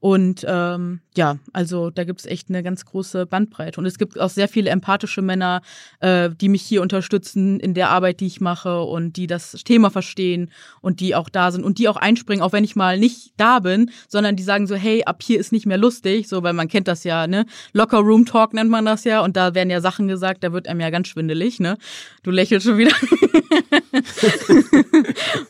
Und ähm, ja, also da gibt es echt eine ganz große Bandbreite. Und es gibt auch sehr viele empathische Männer, äh, die mich hier unterstützen in der Arbeit, die ich mache und die das Thema verstehen und die auch da sind und die auch einspringen, auch wenn ich mal nicht da bin, sondern die sagen so, hey, ab hier ist nicht mehr lustig, so, weil man kennt das ja, ne? Locker Room Talk nennt man das ja und da werden ja Sachen gesagt, da wird einem ja ganz schwindelig, ne? Du lächelst schon wieder. (laughs)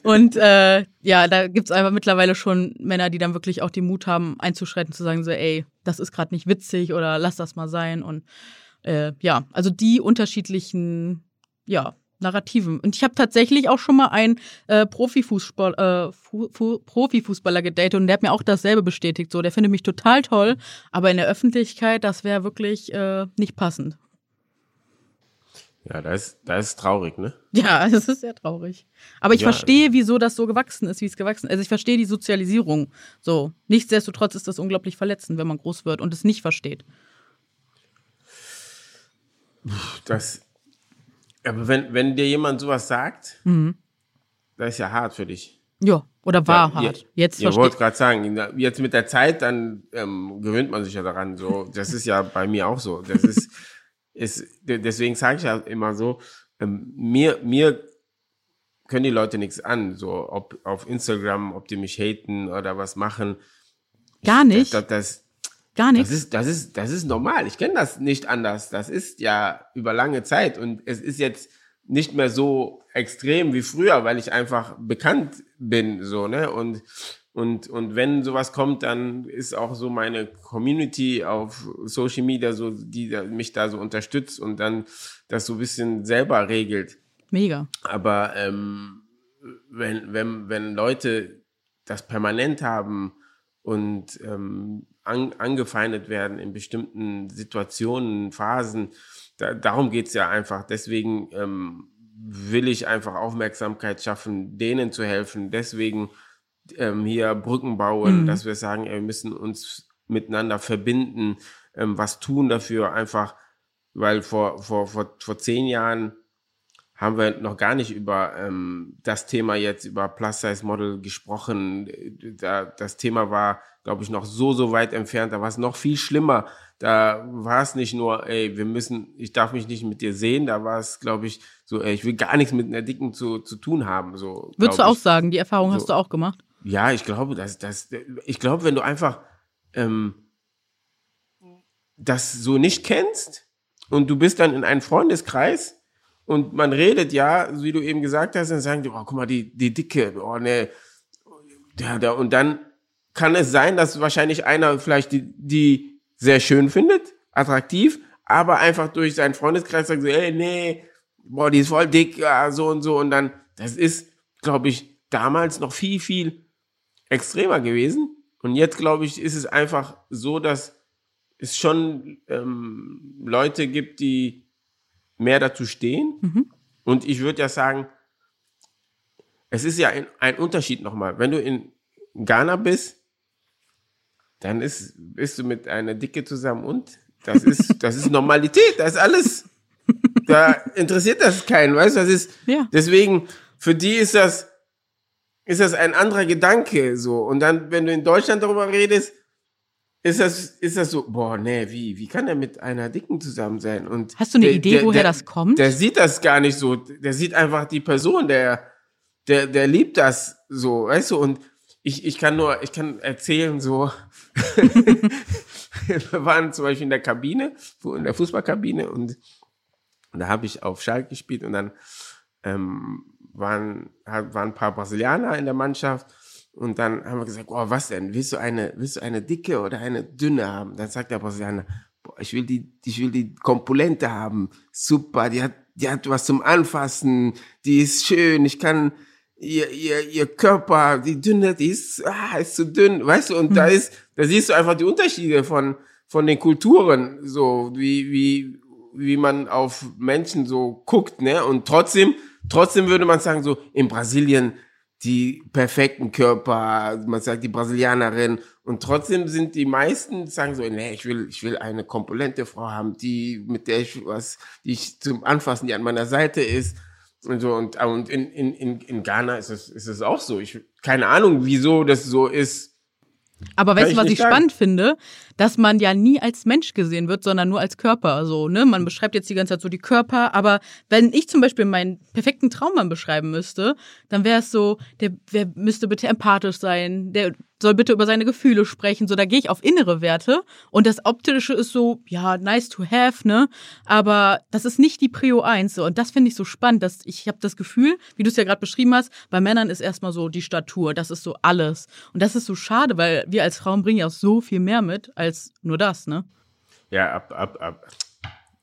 und äh, ja, da gibt's einfach mittlerweile schon Männer, die dann wirklich auch den Mut haben, einzuschreiten, zu sagen so, ey, das ist gerade nicht witzig oder lass das mal sein. Und äh, ja, also die unterschiedlichen, ja, Narrativen. Und ich habe tatsächlich auch schon mal einen äh, Profifußball, äh, Fu Fu Profifußballer gedatet und der hat mir auch dasselbe bestätigt. So, der findet mich total toll, aber in der Öffentlichkeit, das wäre wirklich äh, nicht passend. Ja, das ist, das ist traurig, ne? Ja, (laughs) das ist sehr traurig. Aber ich Ja. verstehe, wieso das so gewachsen ist, wie es gewachsen ist. Also ich verstehe die Sozialisierung. So. Nichtsdestotrotz ist das unglaublich verletzend, wenn man groß wird und es nicht versteht. Das, aber wenn, wenn dir jemand sowas sagt, Mhm. das ist ja hart für dich. Ja, oder war ja, hart. Ihr, Jetzt ihr verstehe wollt gerade sagen, jetzt mit der Zeit, dann ähm, gewöhnt man sich ja daran. So, das ist ja bei mir auch so. Das ist, (laughs) ist deswegen sage ich ja immer so, ähm, mir, mir können die Leute nichts an, so ob auf Instagram, ob die mich haten oder was machen. Gar nicht. Das, das, Gar das nichts. ist, das ist, das ist normal. Ich kenne das nicht anders. Das ist ja über lange Zeit und es ist jetzt nicht mehr so extrem wie früher, weil ich einfach bekannt bin, so, ne? Und, und, und wenn sowas kommt, dann ist auch so meine Community auf Social Media so, die mich da so unterstützt und dann das so ein bisschen selber regelt. Mega. Aber ähm, wenn, wenn, wenn Leute das permanent haben und ähm, an, angefeindet werden in bestimmten Situationen, Phasen, da, darum geht's ja einfach. Deswegen ähm, will ich einfach Aufmerksamkeit schaffen, denen zu helfen. Deswegen ähm, hier Brücken bauen, Mhm. dass wir sagen, ey, wir müssen uns miteinander verbinden, ähm, was tun dafür, einfach, weil vor, vor, vor, vor zehn Jahren haben wir noch gar nicht über ähm, das Thema jetzt, über Plus-Size-Model gesprochen. Da, das Thema war, glaube ich, noch so, so weit entfernt. Da war es noch viel schlimmer. Da war es nicht nur, ey, wir müssen, ich darf mich nicht mit dir sehen. Da war es, glaube ich, so, ey, ich will gar nichts mit einer Dicken zu, zu tun haben. So, Würdest du auch ich. sagen, die Erfahrung hast So. du auch gemacht? Ja, ich glaube, dass das, ich glaube, wenn du einfach ähm, das so nicht kennst und du bist dann in einem Freundeskreis und man redet ja, wie du eben gesagt hast, dann sagen die, oh, guck mal, die, die Dicke, oh ne, ja, da, und dann kann es sein, dass wahrscheinlich einer vielleicht die, die sehr schön findet, attraktiv, aber einfach durch seinen Freundeskreis sagt so, ey, nee, boah, die ist voll dick, ja, so und so und dann, das ist, glaube ich, damals noch viel, viel extremer gewesen. Und jetzt, glaube ich, ist es einfach so, dass es schon ähm, Leute gibt, die mehr dazu stehen. Mhm. Und ich würde ja sagen, es ist ja ein, ein Unterschied nochmal. Wenn du in Ghana bist, dann ist, bist du mit einer Dicke zusammen und das ist, (laughs) das ist Normalität, das ist alles. Da interessiert das keinen, weißt du, das ist, Ja. deswegen, für die ist das, ist das ein anderer Gedanke, so. Und dann, wenn du in Deutschland darüber redest, ist das, ist das so, boah, nee, wie, wie kann er mit einer Dicken zusammen sein? Und Hast du eine der- Idee, der- woher der- das kommt? Der sieht das gar nicht so. Der sieht einfach die Person, der, der, der liebt das so, weißt du, und ich, ich kann nur, ich kann erzählen, so, (laughs) wir waren zum Beispiel in der Kabine, in der Fußballkabine und da habe ich auf Schalke gespielt und dann ähm, waren, waren ein paar Brasilianer in der Mannschaft und dann haben wir gesagt, oh, was denn? Willst du eine, willst du eine dicke oder eine dünne haben? Dann sagt der Brasilianer, boah, ich will die, ich will die Kompulente haben. Super, die hat, die hat was zum Anfassen, die ist schön, ich kann, ihr, ihr, ihr Körper, die dünne, die ist, ah, ist zu dünn, weißt du, und mhm. da ist, da siehst du einfach die Unterschiede von, von den Kulturen, so, wie, wie, wie man auf Menschen so guckt, ne, und trotzdem, trotzdem würde man sagen, so, in Brasilien, die perfekten Körper, man sagt die Brasilianerin und trotzdem sind die meisten sagen so, nee, ich will, ich will eine kompulente Frau haben, die mit der ich was, die ich zum Anfassen, die an meiner Seite ist und so und, und in, in, in, in Ghana ist es, ist es auch so. Ich keine Ahnung, wieso das so ist. Aber weißt du, was ich sagen. spannend finde? Dass man ja nie als Mensch gesehen wird, sondern nur als Körper. Also, ne, man beschreibt jetzt die ganze Zeit so die Körper, aber wenn ich zum Beispiel meinen perfekten Traummann beschreiben müsste, dann wäre es so, der, der müsste bitte empathisch sein, der soll bitte über seine Gefühle sprechen. So, da gehe ich auf innere Werte und das Optische ist so, ja, nice to have, ne? Aber das ist nicht die Prio 1. So. Und das finde ich so spannend, dass ich habe das Gefühl, wie du es ja gerade beschrieben hast, bei Männern ist erstmal so die Statur, das ist so alles. Und das ist so schade, weil wir als Frauen bringen ja auch so viel mehr mit als als nur das, ne? Ja, ab, ab, ab.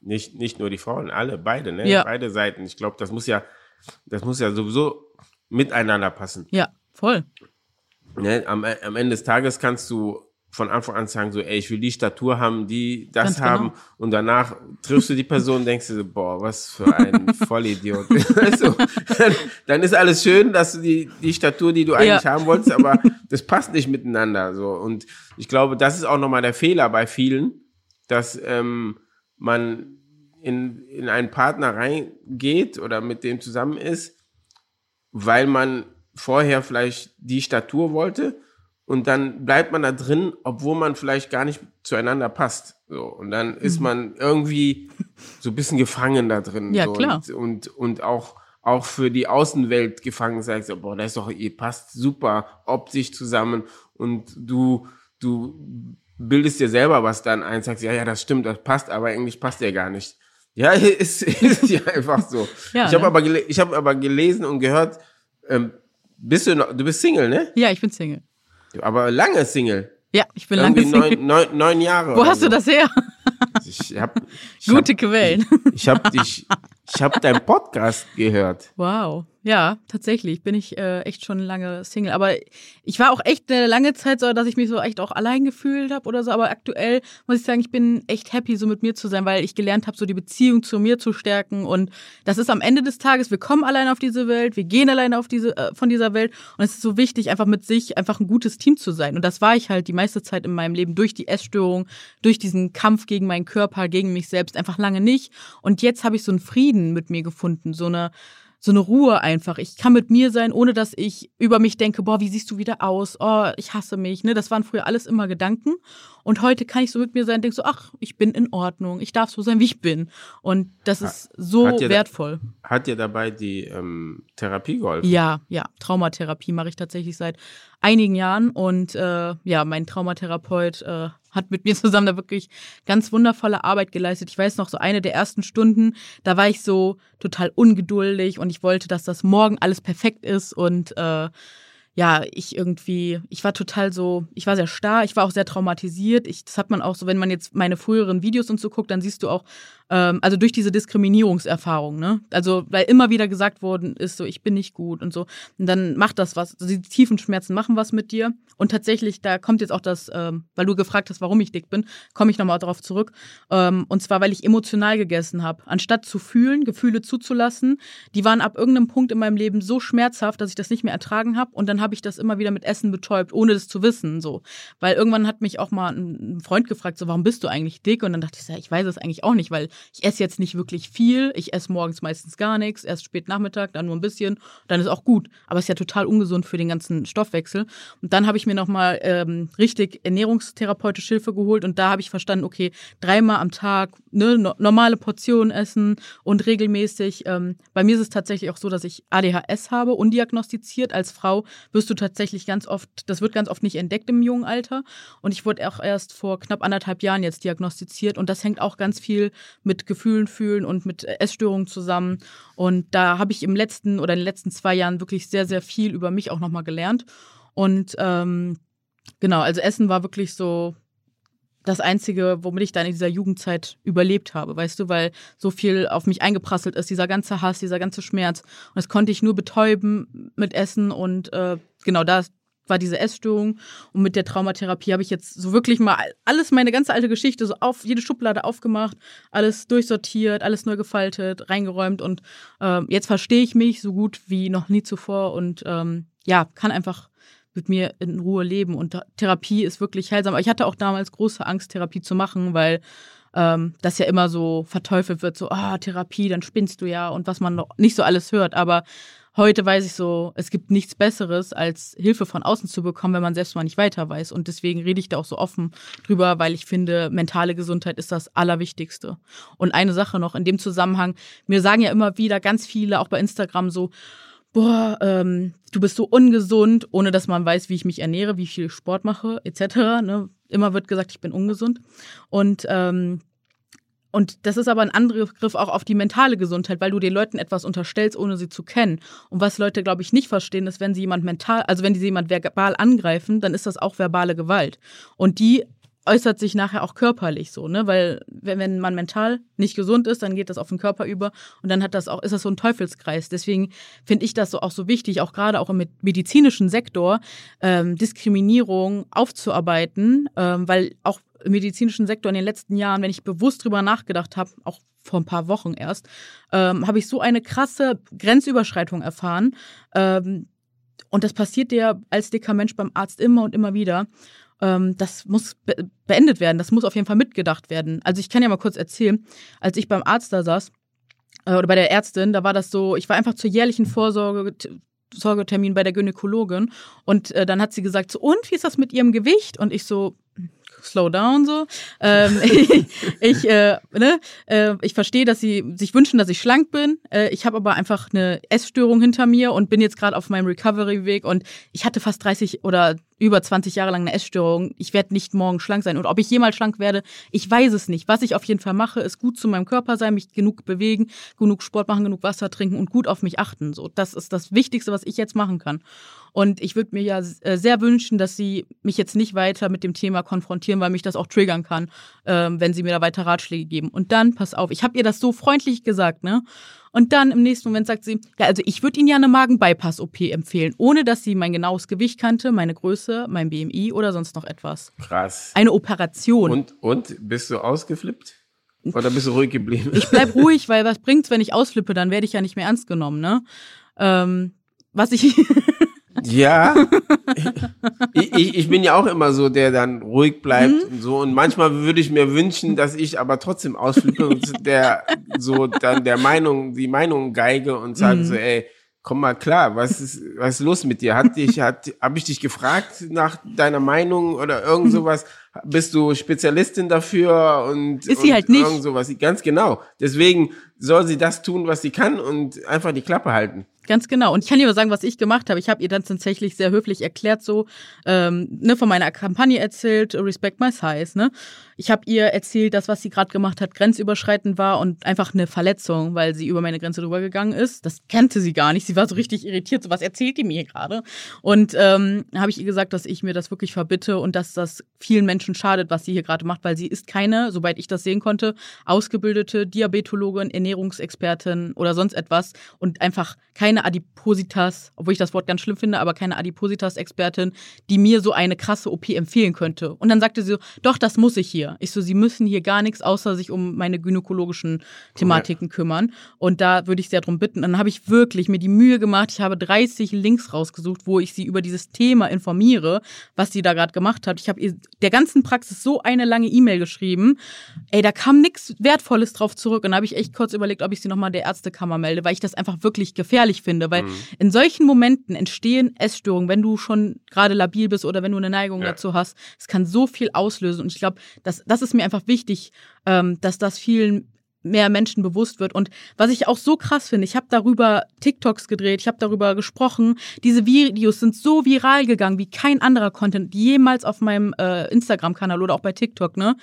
Nicht, nicht nur die Frauen, alle, beide, ne? Ja. Beide Seiten. Ich glaube, das muss ja, das muss ja sowieso miteinander passen. Ja, voll. Ne? Am, am Ende des Tages kannst du von Anfang an sagen, so, ey, ich will die Statur haben, die das Ganz haben. Genau. Und danach triffst du die Person und (laughs) denkst dir so, boah, was für ein Vollidiot. (laughs) du, dann, dann, ist alles schön, dass du die, die Statur, die du eigentlich ja. haben wolltest, aber (laughs) das passt nicht miteinander. So. Und ich glaube, das ist auch nochmal der Fehler bei vielen, dass ähm, man in, in einen Partner reingeht oder mit dem zusammen ist, weil man vorher vielleicht die Statur wollte und dann bleibt man da drin, obwohl man vielleicht gar nicht zueinander passt. So und dann ist mhm. man irgendwie so ein bisschen gefangen da drin. Ja so. klar. Und, und und auch auch für die Außenwelt gefangen sagst, so, boah, das ist doch, ihr passt super optisch zusammen und du du bildest dir selber was dann ein, sagst, ja, ja, das stimmt, das passt, aber eigentlich passt ja gar nicht. Ja, (laughs) ist, ist ja einfach so. Ja, ich habe ne? aber, ich hab aber gelesen und gehört, ähm, bist du noch, du bist Single, ne? Ja, ich bin Single. Aber lange Single. Ja, ich bin Irgendwie lange Single. Neun, neun, neun Jahre. Wo hast so. du das her? Ich hab, ich Gute hab, Quellen. Ich, ich habe dich, ich habe deinen Podcast gehört. Wow. Ja, tatsächlich bin ich äh, echt schon lange Single. Aber ich war auch echt eine lange Zeit so, dass ich mich so echt auch allein gefühlt habe oder so. Aber aktuell muss ich sagen, ich bin echt happy, so mit mir zu sein, weil ich gelernt habe, so die Beziehung zu mir zu stärken. Und das ist am Ende des Tages, wir kommen allein auf diese Welt, wir gehen alleine auf diese, äh, von dieser Welt. Und es ist so wichtig, einfach mit sich einfach ein gutes Team zu sein. Und das war ich halt die meiste Zeit in meinem Leben durch die Essstörung, durch diesen Kampf gegen meinen Körper, gegen mich selbst, einfach lange nicht. Und jetzt habe ich so einen Frieden mit mir gefunden, so eine so eine Ruhe einfach. Ich kann mit mir sein, ohne dass ich über mich denke, boah, wie siehst du wieder aus? Oh, ich hasse mich. Ne, das waren früher alles immer Gedanken. Und heute kann ich so mit mir sein, denke so, ach, ich bin in Ordnung. Ich darf so sein, wie ich bin. Und das ist so hat wertvoll. Da, hat dir dabei die ähm, Therapie geholfen? Ja, ja. Traumatherapie mache ich tatsächlich seit einigen Jahren. Und äh, ja, mein Traumatherapeut äh, hat mit mir (laughs) zusammen da wirklich ganz wundervolle Arbeit geleistet. Ich weiß noch, so eine der ersten Stunden, da war ich so total ungeduldig und ich wollte, dass das morgen alles perfekt ist und äh, ja, ich irgendwie, ich war total so, ich war sehr starr, ich war auch sehr traumatisiert. Ich, das hat man auch so, wenn man jetzt meine früheren Videos und so guckt, dann siehst du auch, ähm, also durch diese Diskriminierungserfahrung, ne? Also, weil immer wieder gesagt worden ist, so, ich bin nicht gut und so. Und dann macht das was. Also die tiefen Schmerzen machen was mit dir. Und tatsächlich, da kommt jetzt auch das, ähm, weil du gefragt hast, warum ich dick bin, komme ich nochmal darauf zurück. Ähm, und zwar, weil ich emotional gegessen habe. Anstatt zu fühlen, Gefühle zuzulassen, die waren ab irgendeinem Punkt in meinem Leben so schmerzhaft, dass ich das nicht mehr ertragen habe. Und dann habe ich das immer wieder mit Essen betäubt, ohne das zu wissen, so. Weil irgendwann hat mich auch mal ein Freund gefragt, so, warum bist du eigentlich dick? Und dann dachte ich, ja, ich weiß es eigentlich auch nicht, weil ich esse jetzt nicht wirklich viel. Ich esse morgens meistens gar nichts, erst spät Nachmittag, dann nur ein bisschen, dann ist auch gut. Aber es ist ja total ungesund für den ganzen Stoffwechsel. Und dann habe ich mir nochmal ähm, richtig ernährungstherapeutische Hilfe geholt und da habe ich verstanden, okay, dreimal am Tag ne, no normale Portionen essen und regelmäßig. Ähm, bei mir ist es tatsächlich auch so, dass ich ADHS habe, undiagnostiziert. Als Frau wirst du tatsächlich ganz oft, das wird ganz oft nicht entdeckt im jungen Alter. Und ich wurde auch erst vor knapp anderthalb Jahren jetzt diagnostiziert. Und das hängt auch ganz viel mit Gefühlen fühlen und mit Essstörungen zusammen. Und da habe ich im letzten oder in den letzten zwei Jahren wirklich sehr, sehr viel über mich auch nochmal gelernt. Und ähm, genau, also Essen war wirklich so das Einzige, womit ich dann in dieser Jugendzeit überlebt habe, weißt du, weil so viel auf mich eingeprasselt ist, dieser ganze Hass, dieser ganze Schmerz. Und das konnte ich nur betäuben mit Essen und äh, genau das war diese Essstörung. Und mit der Traumatherapie habe ich jetzt so wirklich mal alles, meine ganze alte Geschichte, so auf jede Schublade aufgemacht, alles durchsortiert, alles neu gefaltet, reingeräumt und äh, jetzt verstehe ich mich so gut wie noch nie zuvor und ähm, ja, kann einfach mit mir in Ruhe leben. Und Therapie ist wirklich heilsam. Aber ich hatte auch damals große Angst, Therapie zu machen, weil ähm, das ja immer so verteufelt wird, so, ah, Therapie, dann spinnst du ja und was man noch nicht so alles hört. Aber heute weiß ich so, es gibt nichts Besseres, als Hilfe von außen zu bekommen, wenn man selbst mal nicht weiter weiß. Und deswegen rede ich da auch so offen drüber, weil ich finde, mentale Gesundheit ist das Allerwichtigste. Und eine Sache noch in dem Zusammenhang, mir sagen ja immer wieder ganz viele, auch bei Instagram so, boah, ähm, du bist so ungesund, ohne dass man weiß, wie ich mich ernähre, wie viel Sport mache, etc. Ne? Immer wird gesagt, ich bin ungesund. Und ähm, und das ist aber ein Angriff auch auf die mentale Gesundheit, weil du den Leuten etwas unterstellst, ohne sie zu kennen. Und was Leute, glaube ich, nicht verstehen, ist, wenn sie jemand mental, also wenn sie jemand verbal angreifen, dann ist das auch verbale Gewalt. Und die äußert sich nachher auch körperlich so, ne? Weil wenn, wenn man mental nicht gesund ist, dann geht das auf den Körper über und dann hat das auch, ist das so ein Teufelskreis. Deswegen finde ich das so auch so wichtig, auch gerade auch im medizinischen Sektor ähm, Diskriminierung aufzuarbeiten, ähm, weil auch medizinischen Sektor in den letzten Jahren, wenn ich bewusst drüber nachgedacht habe, auch vor ein paar Wochen erst, ähm, habe ich so eine krasse Grenzüberschreitung erfahren. Ähm, und das passiert dir als dicker Mensch beim Arzt immer und immer wieder ähm, das muss be beendet werden, das muss auf jeden Fall mitgedacht werden. Also ich kann ja mal kurz erzählen, als ich beim Arzt da saß, äh, oder bei der Ärztin, da war das so, ich war einfach zur jährlichen Vorsorge Sorgetermin bei der Gynäkologin und äh, dann hat sie gesagt so und wie ist das mit ihrem Gewicht und ich so slow down so. Ähm, ich (laughs) ich, äh, ne, äh, ich verstehe, dass sie sich wünschen, dass ich schlank bin. Äh, ich habe aber einfach eine Essstörung hinter mir und bin jetzt gerade auf meinem Recovery-Weg und ich hatte fast 30 oder über 20 Jahre lang eine Essstörung. Ich werde nicht morgen schlank sein. Und ob ich jemals schlank werde, ich weiß es nicht. Was ich auf jeden Fall mache, ist gut zu meinem Körper sein, mich genug bewegen, genug Sport machen, genug Wasser trinken und gut auf mich achten. So, das ist das Wichtigste, was ich jetzt machen kann. Und ich würde mir ja äh, sehr wünschen, dass sie mich jetzt nicht weiter mit dem Thema konfrontieren, weil mich das auch triggern kann, ähm, wenn sie mir da weiter Ratschläge geben. Und dann, pass auf, ich habe ihr das so freundlich gesagt, ne? Und dann im nächsten Moment sagt sie, ja, also ich würde Ihnen ja eine Magen-Bypass-OP empfehlen, ohne dass sie mein genaues Gewicht kannte, meine Größe, mein BMI oder sonst noch etwas. Krass. Eine Operation. Und, und bist du ausgeflippt? Oder bist du ruhig geblieben? Ich bleib (laughs) ruhig, weil was bringt's, wenn ich ausflippe, dann werde ich ja nicht mehr ernst genommen, ne? Ähm, was ich (laughs) Ja, (laughs) ich, ich, ich bin ja auch immer so, der dann ruhig bleibt mhm. und so. Und manchmal würde ich mir wünschen, dass ich aber trotzdem ausflippe und der so dann der Meinung, die Meinung geige und sage mhm. so, ey, komm mal klar, was ist, was ist los mit dir? Hat dich, hat, habe ich dich gefragt nach deiner Meinung oder irgend mhm. sowas? Bist du Spezialistin dafür und ist sie halt nicht irgend sowas? Ganz genau. Deswegen soll sie das tun, was sie kann und einfach die Klappe halten. Ganz genau. Und ich kann dir mal sagen, was ich gemacht habe. Ich habe ihr dann tatsächlich sehr höflich erklärt, so ähm, ne, von meiner Kampagne erzählt, Respect My Size. Ne? Ich habe ihr erzählt, dass was sie gerade gemacht hat, grenzüberschreitend war und einfach eine Verletzung, weil sie über meine Grenze drüber gegangen ist. Das kannte sie gar nicht. Sie war so richtig irritiert. So was erzählt die mir gerade? Und ähm, habe ich ihr gesagt, dass ich mir das wirklich verbitte und dass das vielen Menschen schadet, was sie hier gerade macht, weil sie ist keine, soweit ich das sehen konnte, ausgebildete Diabetologin, Ernährungsexpertin oder sonst etwas und einfach keine keine Adipositas, obwohl ich das Wort ganz schlimm finde, aber keine Adipositas-Expertin, die mir so eine krasse OP empfehlen könnte. Und dann sagte sie so, doch, das muss ich hier. Ich so, sie müssen hier gar nichts, außer sich um meine gynäkologischen Thematiken ja. kümmern. Und da würde ich sehr drum bitten. Und dann habe ich wirklich mir die Mühe gemacht. Ich habe 30 Links rausgesucht, wo ich sie über dieses Thema informiere, was sie da gerade gemacht hat. Ich habe ihr der ganzen Praxis so eine lange E-Mail geschrieben. Ey, da kam nichts Wertvolles drauf zurück. Und da habe ich echt kurz überlegt, ob ich sie nochmal der Ärztekammer melde, weil ich das einfach wirklich gefährlich finde. Weil mhm. in solchen Momenten entstehen Essstörungen, wenn du schon gerade labil bist oder wenn du eine Neigung ja. dazu hast. Es kann so viel auslösen. Und ich glaube, das, das ist mir einfach wichtig, ähm, dass das vielen mehr Menschen bewusst wird. Und was ich auch so krass finde, ich habe darüber TikToks gedreht, ich habe darüber gesprochen. Diese Videos sind so viral gegangen wie kein anderer Content jemals auf meinem äh, Instagram-Kanal oder auch bei TikTok. Ne?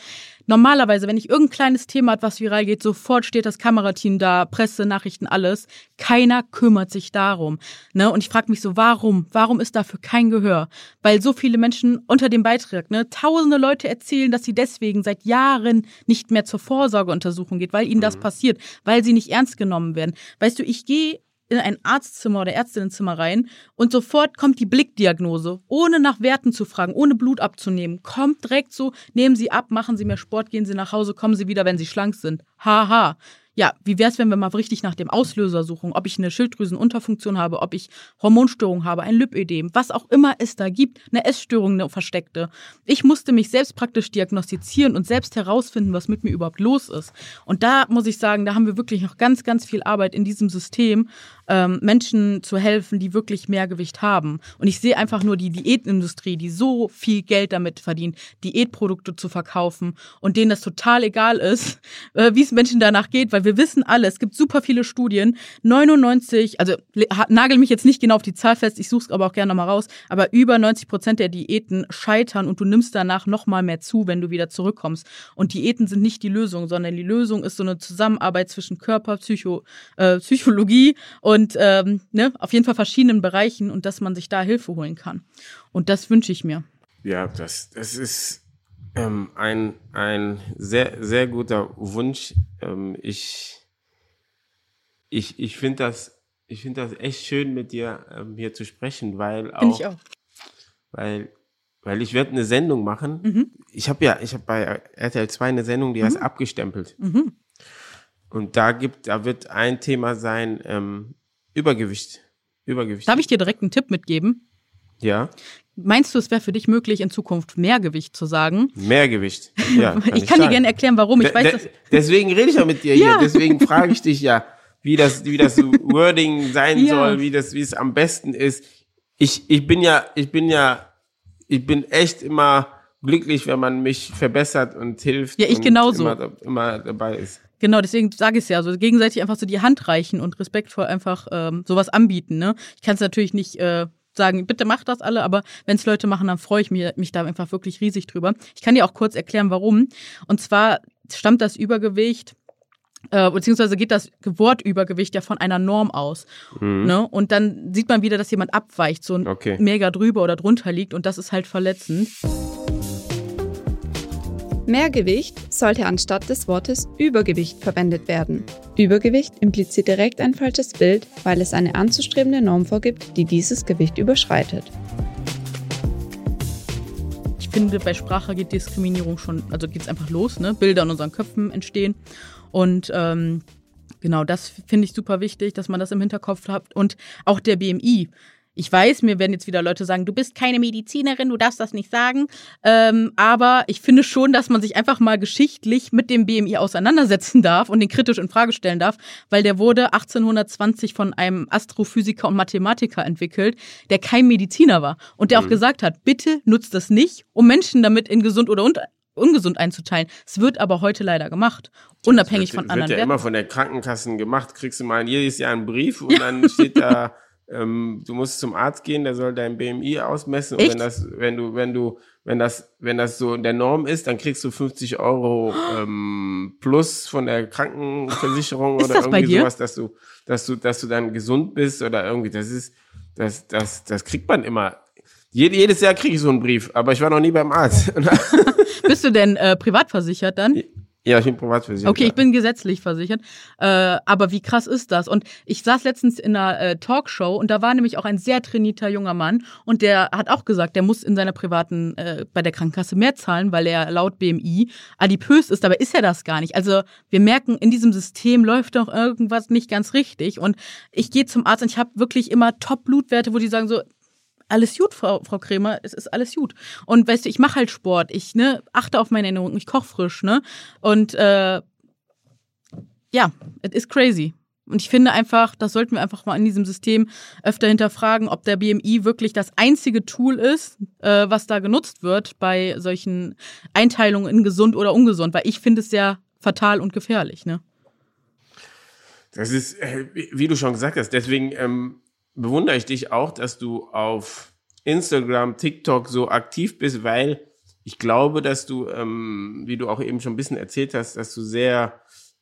Normalerweise, wenn ich irgendein kleines Thema hat, was viral geht, sofort steht das Kamerateam da, Presse, Nachrichten, alles. Keiner kümmert sich darum. Ne? Und ich frage mich so, warum? Warum ist dafür kein Gehör? Weil so viele Menschen unter dem Beitrag, ne, tausende Leute erzählen, dass sie deswegen seit Jahren nicht mehr zur Vorsorgeuntersuchung geht, weil ihnen das mhm. passiert, weil sie nicht ernst genommen werden. Weißt du, ich gehe in ein Arztzimmer oder Ärztinnenzimmer rein und sofort kommt die Blickdiagnose, ohne nach Werten zu fragen, ohne Blut abzunehmen. Kommt direkt so, nehmen Sie ab, machen Sie mehr Sport, gehen Sie nach Hause, kommen Sie wieder, wenn Sie schlank sind. Haha ja, wie wäre es, wenn wir mal richtig nach dem Auslöser suchen, ob ich eine Schilddrüsenunterfunktion habe, ob ich Hormonstörung habe, ein Lipödem, was auch immer es da gibt, eine Essstörung, eine versteckte. Ich musste mich selbst praktisch diagnostizieren und selbst herausfinden, was mit mir überhaupt los ist. Und da muss ich sagen, da haben wir wirklich noch ganz, ganz viel Arbeit in diesem System, ähm, Menschen zu helfen, die wirklich mehr Gewicht haben. Und ich sehe einfach nur die Diätindustrie, die so viel Geld damit verdient, Diätprodukte zu verkaufen und denen das total egal ist, äh, wie es Menschen danach geht, weil wir wissen alle, es gibt super viele Studien, 99, also nagel mich jetzt nicht genau auf die Zahl fest, ich suche es aber auch gerne nochmal raus, aber über 90 Prozent der Diäten scheitern und du nimmst danach nochmal mehr zu, wenn du wieder zurückkommst. Und Diäten sind nicht die Lösung, sondern die Lösung ist so eine Zusammenarbeit zwischen Körper, Psycho, äh, Psychologie und und ähm, ne, auf jeden Fall verschiedenen Bereichen und dass man sich da Hilfe holen kann. Und das wünsche ich mir. Ja, das, das ist ähm, ein, ein sehr, sehr guter Wunsch. Ähm, ich ich, ich finde das, ich finde das echt schön, mit dir ähm, hier zu sprechen, weil auch, ich auch. Weil, weil ich werde eine Sendung machen. Mhm. Ich habe ja, ich habe bei RTL 2 eine Sendung, die mhm. heißt abgestempelt. Mhm. Und da gibt, da wird ein Thema sein, ähm, Übergewicht. Übergewicht. Darf ich dir direkt einen Tipp mitgeben? Ja. Meinst du, es wäre für dich möglich, in Zukunft Mehrgewicht zu sagen? Mehrgewicht. Ja. Kann (laughs) ich, ich kann dir gerne erklären, warum. Ich weiß, de deswegen rede ich ja mit dir ja. hier. Deswegen frage ich dich ja, wie das, wie das Wording sein ja. soll, wie das, wie es am besten ist. Ich, ich bin ja, ich bin ja, ich bin echt immer glücklich, wenn man mich verbessert und hilft. Ja, ich genauso. Immer, immer dabei ist. Genau, deswegen sage ich es ja, also gegenseitig einfach so die Hand reichen und respektvoll einfach ähm, sowas anbieten. Ne? Ich kann es natürlich nicht äh, sagen, bitte macht das alle, aber wenn es Leute machen, dann freue ich mich, mich da einfach wirklich riesig drüber. Ich kann dir auch kurz erklären, warum. Und zwar stammt das Übergewicht äh, beziehungsweise geht das Wortübergewicht ja von einer Norm aus. Mhm. Ne? Und dann sieht man wieder, dass jemand abweicht, so okay. mega drüber oder drunter liegt und das ist halt verletzend. Mehrgewicht sollte anstatt des Wortes Übergewicht verwendet werden. Übergewicht impliziert direkt ein falsches Bild, weil es eine anzustrebende Norm vorgibt, die dieses Gewicht überschreitet. Ich finde, bei Sprache geht Diskriminierung schon, also geht es einfach los, ne? Bilder in unseren Köpfen entstehen. Und ähm, genau, das finde ich super wichtig, dass man das im Hinterkopf hat. Und auch der BMI ich weiß, mir werden jetzt wieder Leute sagen, du bist keine Medizinerin, du darfst das nicht sagen. Ähm, aber ich finde schon, dass man sich einfach mal geschichtlich mit dem BMI auseinandersetzen (laughs) darf und den kritisch in Frage stellen darf, weil der wurde 1820 von einem Astrophysiker und Mathematiker entwickelt, der kein Mediziner war und der mhm. auch gesagt hat, bitte nutzt das nicht, um Menschen damit in gesund oder ungesund einzuteilen. Es wird aber heute leider gemacht, unabhängig wird, von anderen. Wird ja immer von der Krankenkassen gemacht. Kriegst du mal jedes Jahr einen Brief und ja. (laughs) dann steht da ähm, du musst zum Arzt gehen, der soll dein BMI ausmessen. Und wenn das, wenn du, wenn du, wenn das, wenn das so in der Norm ist, dann kriegst du 50 Euro ähm, plus von der Krankenversicherung (laughs) oder irgendwie sowas, dass du, dass du, dass du dann gesund bist oder irgendwie. Das ist, das, das, das kriegt man immer. Jed, jedes Jahr kriege ich so einen Brief, aber ich war noch nie beim Arzt. (laughs) Bist du denn äh, privat versichert dann? Ja, ich bin privat versichert. Okay, ich bin gesetzlich versichert. Äh, aber wie krass ist das? Und ich saß letztens in einer äh, Talkshow und da war nämlich auch ein sehr trainierter junger Mann und der hat auch gesagt, der muss in seiner privaten, äh, bei der Krankenkasse mehr zahlen, weil er laut BMI adipös ist. Dabei ist er das gar nicht. Also wir merken, in diesem System läuft doch irgendwas nicht ganz richtig. Und ich gehe zum Arzt und ich habe wirklich immer Top-Blutwerte, wo die sagen so, alles gut, Frau, Frau Krämer, es ist alles gut. Und weißt du, ich mache halt Sport, ich ne, achte auf meine Ernährung, ich koche frisch, ne? Und äh, ja, es ist crazy. Und ich finde einfach, das sollten wir einfach mal in diesem System öfter hinterfragen, ob der BMI wirklich das einzige Tool ist, äh, was da genutzt wird bei solchen Einteilungen in gesund oder ungesund, weil ich finde es sehr fatal und gefährlich, ne? Das ist, äh, wie du schon gesagt hast, deswegen ähm, bewundere ich dich auch, dass du auf Instagram, TikTok so aktiv bist, weil ich glaube, dass du, ähm, wie du auch eben schon ein bisschen erzählt hast, dass du sehr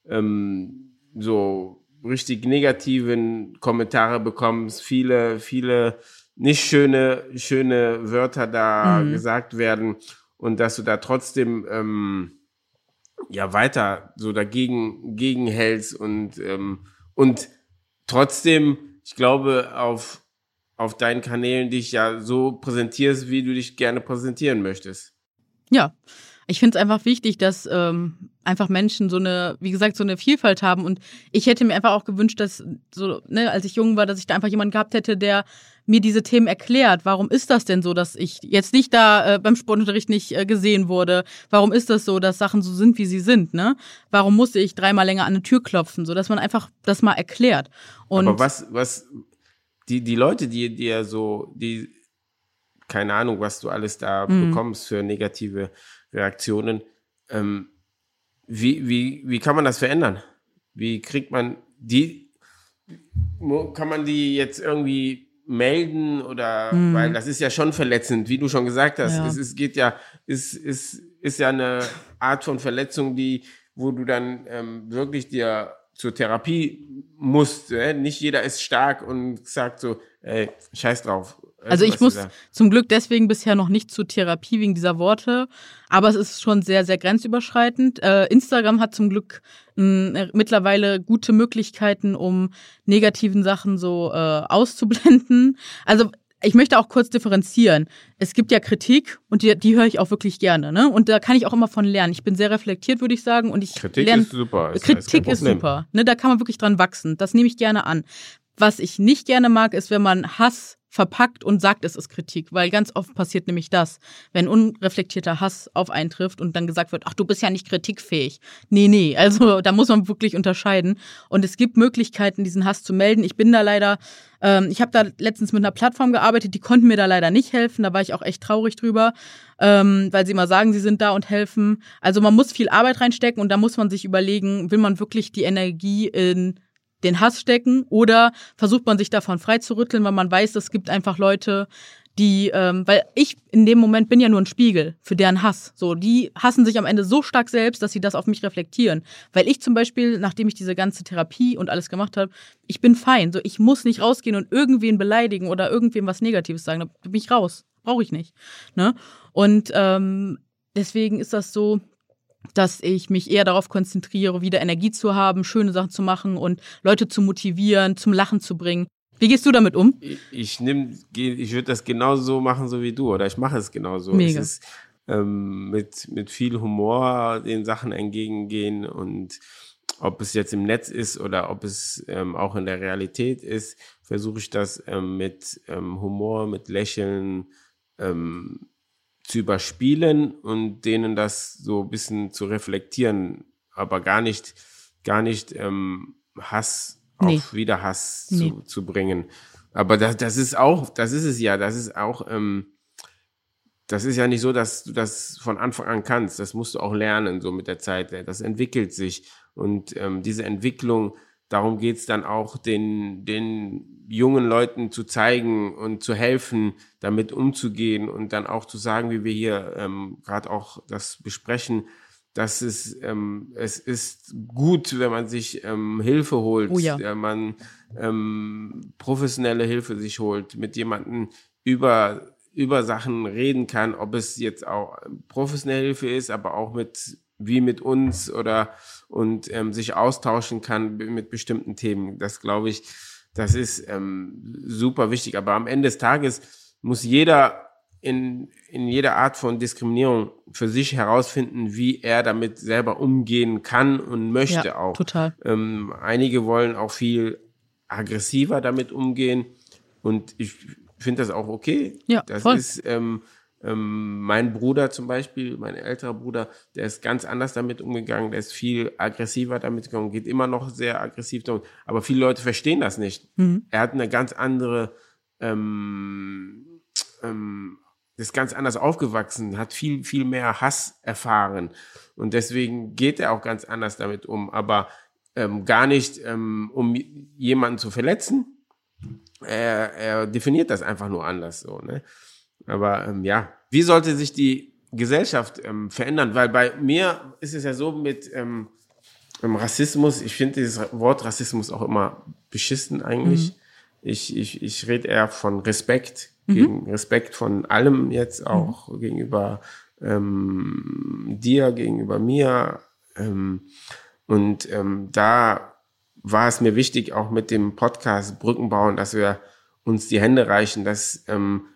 ähm, so richtig negativen Kommentare bekommst, viele, viele nicht schöne, schöne Wörter da mhm. gesagt werden und dass du da trotzdem ähm, ja weiter so dagegen gegenhältst und ähm, und trotzdem ich glaube, auf, auf deinen Kanälen dich ja so präsentierst, wie du dich gerne präsentieren möchtest. Ja, ich finde es einfach wichtig, dass ähm, einfach Menschen so eine, wie gesagt, so eine Vielfalt haben. Und ich hätte mir einfach auch gewünscht, dass so, ne, als ich jung war, dass ich da einfach jemanden gehabt hätte, der mir diese Themen erklärt. Warum ist das denn so, dass ich jetzt nicht da äh, beim Sportunterricht nicht äh, gesehen wurde? Warum ist das so, dass Sachen so sind, wie sie sind? Ne? Warum musste ich dreimal länger an eine Tür klopfen? So, dass man einfach das mal erklärt. Und Aber was, was, die, die Leute, die dir so, die, keine Ahnung, was du alles da mhm. bekommst für negative Reaktionen. Ähm, wie, wie, wie kann man das verändern? Wie kriegt man die, kann man die jetzt irgendwie melden oder, mhm. weil das ist ja schon verletzend, wie du schon gesagt hast. Ja. Es, es geht ja, es ist, ist ja eine Art von Verletzung, die, wo du dann ähm, wirklich dir zur Therapie musst. Äh? Nicht jeder ist stark und sagt so, ey, scheiß drauf, also, also ich muss zum Glück deswegen bisher noch nicht zur Therapie wegen dieser Worte, aber es ist schon sehr, sehr grenzüberschreitend. Äh, Instagram hat zum Glück mh, äh, mittlerweile gute Möglichkeiten, um negativen Sachen so äh, auszublenden. Also ich möchte auch kurz differenzieren. Es gibt ja Kritik und die, die höre ich auch wirklich gerne. Ne? Und da kann ich auch immer von lernen. Ich bin sehr reflektiert, würde ich sagen. Und ich Kritik lerne, ist super. Kritik ist super. Ne? Da kann man wirklich dran wachsen. Das nehme ich gerne an. Was ich nicht gerne mag, ist, wenn man Hass verpackt und sagt, es ist Kritik, weil ganz oft passiert nämlich das, wenn unreflektierter Hass auf einen trifft und dann gesagt wird, ach, du bist ja nicht kritikfähig. Nee, nee, (laughs) also da muss man wirklich unterscheiden und es gibt Möglichkeiten, diesen Hass zu melden. Ich bin da leider, ähm, ich habe da letztens mit einer Plattform gearbeitet, die konnten mir da leider nicht helfen, da war ich auch echt traurig drüber, ähm, weil sie immer sagen, sie sind da und helfen. Also man muss viel Arbeit reinstecken und da muss man sich überlegen, will man wirklich die Energie in den Hass stecken oder versucht man sich davon freizurütteln, weil man weiß, es gibt einfach Leute, die, ähm, weil ich in dem Moment bin ja nur ein Spiegel für deren Hass. So, die hassen sich am Ende so stark selbst, dass sie das auf mich reflektieren. Weil ich zum Beispiel, nachdem ich diese ganze Therapie und alles gemacht habe, ich bin fein. So, ich muss nicht rausgehen und irgendwen beleidigen oder irgendwem was Negatives sagen. Da bin ich raus. Brauche ich nicht. Ne? Und ähm, deswegen ist das so, dass ich mich eher darauf konzentriere, wieder Energie zu haben, schöne Sachen zu machen und Leute zu motivieren, zum Lachen zu bringen. Wie gehst du damit um? Ich, ich ich würde das genauso machen, so wie du, oder ich mache es genauso. Mega. Es ist ähm, mit, mit viel Humor den Sachen entgegengehen und ob es jetzt im Netz ist oder ob es ähm, auch in der Realität ist, versuche ich das ähm, mit ähm, Humor, mit Lächeln, ähm, zu überspielen und denen das so ein bisschen zu reflektieren, aber gar nicht, gar nicht ähm, Hass nee. auf Wiederhass nee. zu, zu bringen. Aber das, das ist auch, das ist es ja, das ist auch, ähm, das ist ja nicht so, dass du das von Anfang an kannst. Das musst du auch lernen, so mit der Zeit. Das entwickelt sich. Und ähm, diese Entwicklung, darum geht's dann auch, den, den jungen Leuten zu zeigen und zu helfen, damit umzugehen und dann auch zu sagen, wie wir hier ähm, gerade auch das besprechen, dass es, ähm, es ist gut, wenn man sich ähm, Hilfe holt, oh ja. wenn man ähm, professionelle Hilfe sich holt, mit jemandem über, über Sachen reden kann, ob es jetzt auch professionelle Hilfe ist, aber auch mit wie mit uns oder und ähm, sich austauschen kann mit bestimmten Themen. Das glaube ich, das ist ähm, super wichtig. Aber am Ende des Tages muss jeder in, in jeder Art von Diskriminierung für sich herausfinden, wie er damit selber umgehen kann und möchte ja, auch. Total. Ähm, einige wollen auch viel aggressiver damit umgehen und ich finde das auch okay. Ja, das voll. ist ähm, ähm, mein Bruder zum Beispiel, mein älterer Bruder, der ist ganz anders damit umgegangen, der ist viel aggressiver damit gegangen, geht immer noch sehr aggressiv damit, aber viele Leute verstehen das nicht. Mhm. Er hat eine ganz andere ähm, ähm, ist ganz anders aufgewachsen, hat viel, viel mehr Hass erfahren. Und deswegen geht er auch ganz anders damit um. Aber ähm, gar nicht, ähm, um jemanden zu verletzen. Er, er definiert das einfach nur anders so. Ne? Aber ähm, ja, wie sollte sich die Gesellschaft ähm, verändern? Weil bei mir ist es ja so mit ähm, Rassismus, ich finde dieses Wort Rassismus auch immer beschissen eigentlich. Mhm. Ich, ich, ich rede eher von Respekt mhm. gegen Respekt von allem jetzt auch mhm. gegenüber ähm, dir, gegenüber mir. Ähm, und ähm, da war es mir wichtig, auch mit dem Podcast Brücken bauen, dass wir uns die Hände reichen, dass ähm,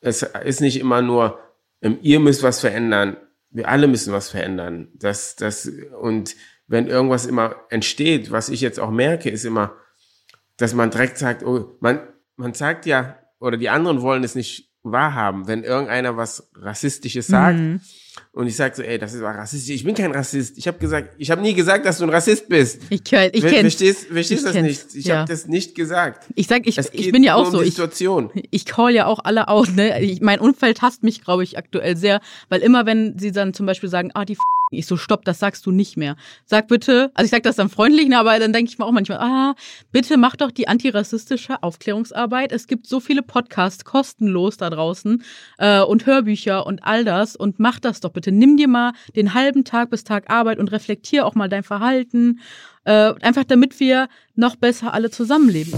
es ist nicht immer nur, ähm, ihr müsst was verändern, wir alle müssen was verändern. Das, das, und wenn irgendwas immer entsteht, was ich jetzt auch merke, ist immer, dass man direkt sagt, oh, man, man sagt ja, oder die anderen wollen es nicht wahrhaben, wenn irgendeiner was Rassistisches sagt. Mhm. Und ich sage so, ey, das ist rassistisch. Ich bin kein Rassist. Ich habe gesagt, ich habe nie gesagt, dass du ein Rassist bist. Ich, kenn, ich kenn's. Verstehst, verstehst ich das kenn's. nicht? Ich ja. habe das nicht gesagt. Ich sag, ich, ich bin ja auch so. Um Situation. Ich, ich call ja auch alle out. Ne? Ich, mein Umfeld hasst mich, glaube ich, aktuell sehr, weil immer, wenn sie dann zum Beispiel sagen, ah, die F ich so, stopp, das sagst du nicht mehr. Sag bitte, also ich sag das dann freundlich, ne, aber dann denke ich mir auch manchmal, ah, bitte mach doch die antirassistische Aufklärungsarbeit. Es gibt so viele Podcasts kostenlos da draußen äh, und Hörbücher und all das und mach das doch bitte. Nimm dir mal den halben Tag bis Tag Arbeit und reflektier auch mal dein Verhalten, äh, einfach damit wir noch besser alle zusammenleben.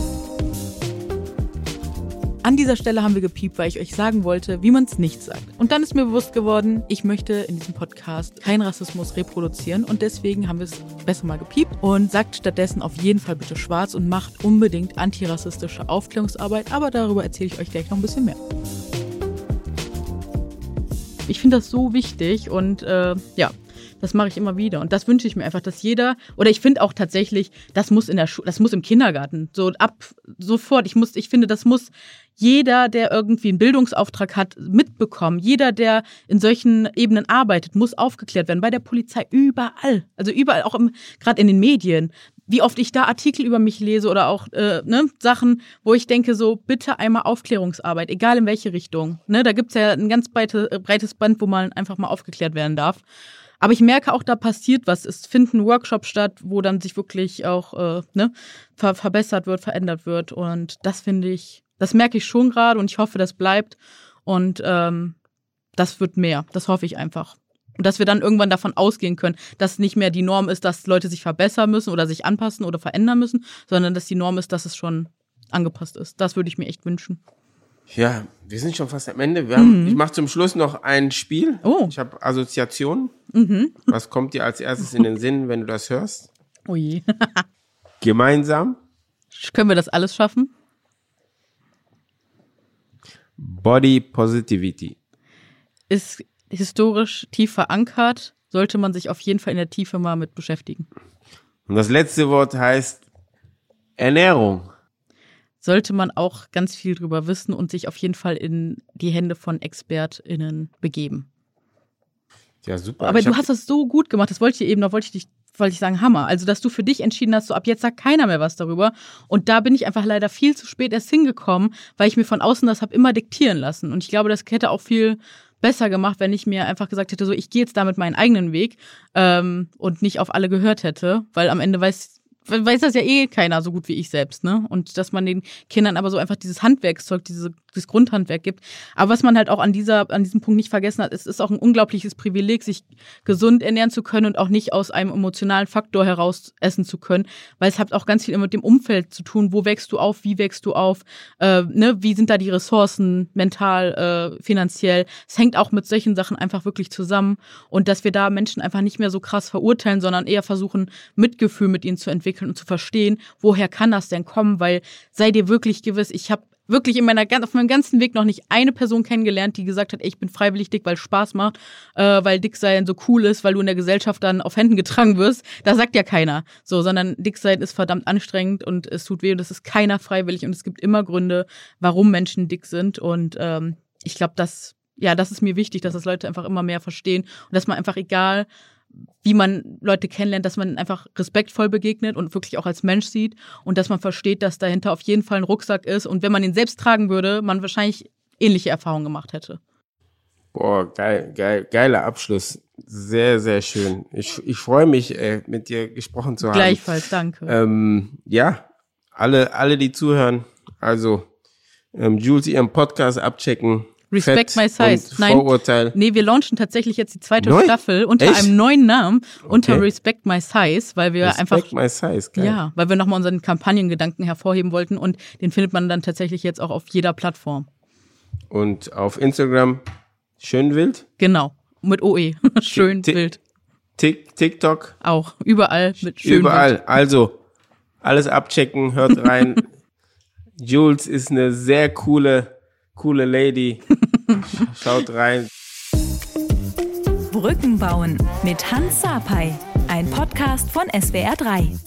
An dieser Stelle haben wir gepiept, weil ich euch sagen wollte, wie man es nicht sagt. Und dann ist mir bewusst geworden, ich möchte in diesem Podcast keinen Rassismus reproduzieren und deswegen haben wir es besser mal gepiept und sagt stattdessen auf jeden Fall bitte schwarz und macht unbedingt antirassistische Aufklärungsarbeit, aber darüber erzähle ich euch gleich noch ein bisschen mehr. Ich finde das so wichtig und äh, ja, das mache ich immer wieder. Und das wünsche ich mir einfach, dass jeder, oder ich finde auch tatsächlich, das muss in der Schule, das muss im Kindergarten, so ab sofort. Ich muss, ich finde, das muss jeder, der irgendwie einen Bildungsauftrag hat, mitbekommen. Jeder, der in solchen Ebenen arbeitet, muss aufgeklärt werden. Bei der Polizei, überall. Also überall, auch gerade in den Medien. Wie oft ich da Artikel über mich lese oder auch äh, ne, Sachen, wo ich denke, so bitte einmal Aufklärungsarbeit, egal in welche Richtung. Ne, da gibt's ja ein ganz breite, breites Band, wo man einfach mal aufgeklärt werden darf. Aber ich merke auch, da passiert was. Es finden Workshops statt, wo dann sich wirklich auch äh, ne, ver verbessert wird, verändert wird. Und das finde ich, das merke ich schon gerade und ich hoffe, das bleibt. Und ähm, das wird mehr. Das hoffe ich einfach. Und dass wir dann irgendwann davon ausgehen können, dass nicht mehr die Norm ist, dass Leute sich verbessern müssen oder sich anpassen oder verändern müssen, sondern dass die Norm ist, dass es schon angepasst ist. Das würde ich mir echt wünschen. Ja, wir sind schon fast am Ende. Haben, mhm. Ich mache zum Schluss noch ein Spiel. Oh. Ich habe Assoziationen. Mhm. Was kommt dir als erstes in den Sinn, wenn du das hörst? Oh je. (laughs) Gemeinsam. Können wir das alles schaffen? Body Positivity. Ist historisch tief verankert, sollte man sich auf jeden Fall in der Tiefe mal mit beschäftigen. Und das letzte Wort heißt Ernährung sollte man auch ganz viel drüber wissen und sich auf jeden Fall in die Hände von ExpertInnen begeben. Ja, super. Aber ich du hast das so gut gemacht, das wollte ich eben, da wollte ich dich, wollte ich sagen, Hammer. Also, dass du für dich entschieden hast, so ab jetzt sagt keiner mehr was darüber. Und da bin ich einfach leider viel zu spät erst hingekommen, weil ich mir von außen das habe immer diktieren lassen. Und ich glaube, das hätte auch viel besser gemacht, wenn ich mir einfach gesagt hätte, so ich gehe jetzt damit meinen eigenen Weg ähm, und nicht auf alle gehört hätte, weil am Ende weiß weiß das ja eh keiner so gut wie ich selbst, ne? Und dass man den Kindern aber so einfach dieses Handwerkszeug, diese das Grundhandwerk gibt. Aber was man halt auch an dieser, an diesem Punkt nicht vergessen hat, es ist auch ein unglaubliches Privileg, sich gesund ernähren zu können und auch nicht aus einem emotionalen Faktor heraus essen zu können, weil es hat auch ganz viel mit dem Umfeld zu tun. Wo wächst du auf? Wie wächst du auf? Äh, ne? Wie sind da die Ressourcen mental, äh, finanziell? Es hängt auch mit solchen Sachen einfach wirklich zusammen und dass wir da Menschen einfach nicht mehr so krass verurteilen, sondern eher versuchen, Mitgefühl mit ihnen zu entwickeln und zu verstehen, woher kann das denn kommen? Weil sei dir wirklich gewiss, ich habe wirklich in meiner, auf meinem ganzen Weg noch nicht eine Person kennengelernt, die gesagt hat, ey, ich bin freiwillig dick, weil es Spaß macht, äh, weil dick sein so cool ist, weil du in der Gesellschaft dann auf Händen getragen wirst. Da sagt ja keiner. So, sondern dick sein ist verdammt anstrengend und es tut weh und es ist keiner freiwillig und es gibt immer Gründe, warum Menschen dick sind und ähm, ich glaube, dass ja, das ist mir wichtig, dass das Leute einfach immer mehr verstehen und dass man einfach egal wie man Leute kennenlernt, dass man einfach respektvoll begegnet und wirklich auch als Mensch sieht und dass man versteht, dass dahinter auf jeden Fall ein Rucksack ist und wenn man ihn selbst tragen würde, man wahrscheinlich ähnliche Erfahrungen gemacht hätte. Boah, geil, geil, geiler Abschluss. Sehr, sehr schön. Ich, ich freue mich, äh, mit dir gesprochen zu haben. Gleichfalls, danke. Ähm, ja, alle, alle, die zuhören, also ähm, Jules ihren Podcast abchecken. Respect My Size. Nein, Vorurteil. nee, wir launchen tatsächlich jetzt die zweite Neu? Staffel unter Echt? einem neuen Namen, unter Okay. Respect My Size, weil wir Respect einfach my size, geil. ja, weil wir nochmal unseren Kampagnengedanken hervorheben wollten und den findet man dann tatsächlich jetzt auch auf jeder Plattform. Und auf Instagram schön wild, Genau, mit OE. (laughs) Schön Ti- wild. Tik, TikTok, Auch überall mit schön überall. Also alles abchecken, hört rein. (laughs) Jules ist eine sehr coole, coole Lady. Sch- (laughs) Schaut rein. Brücken bauen mit Hans Sapai. Ein Podcast von SWR3.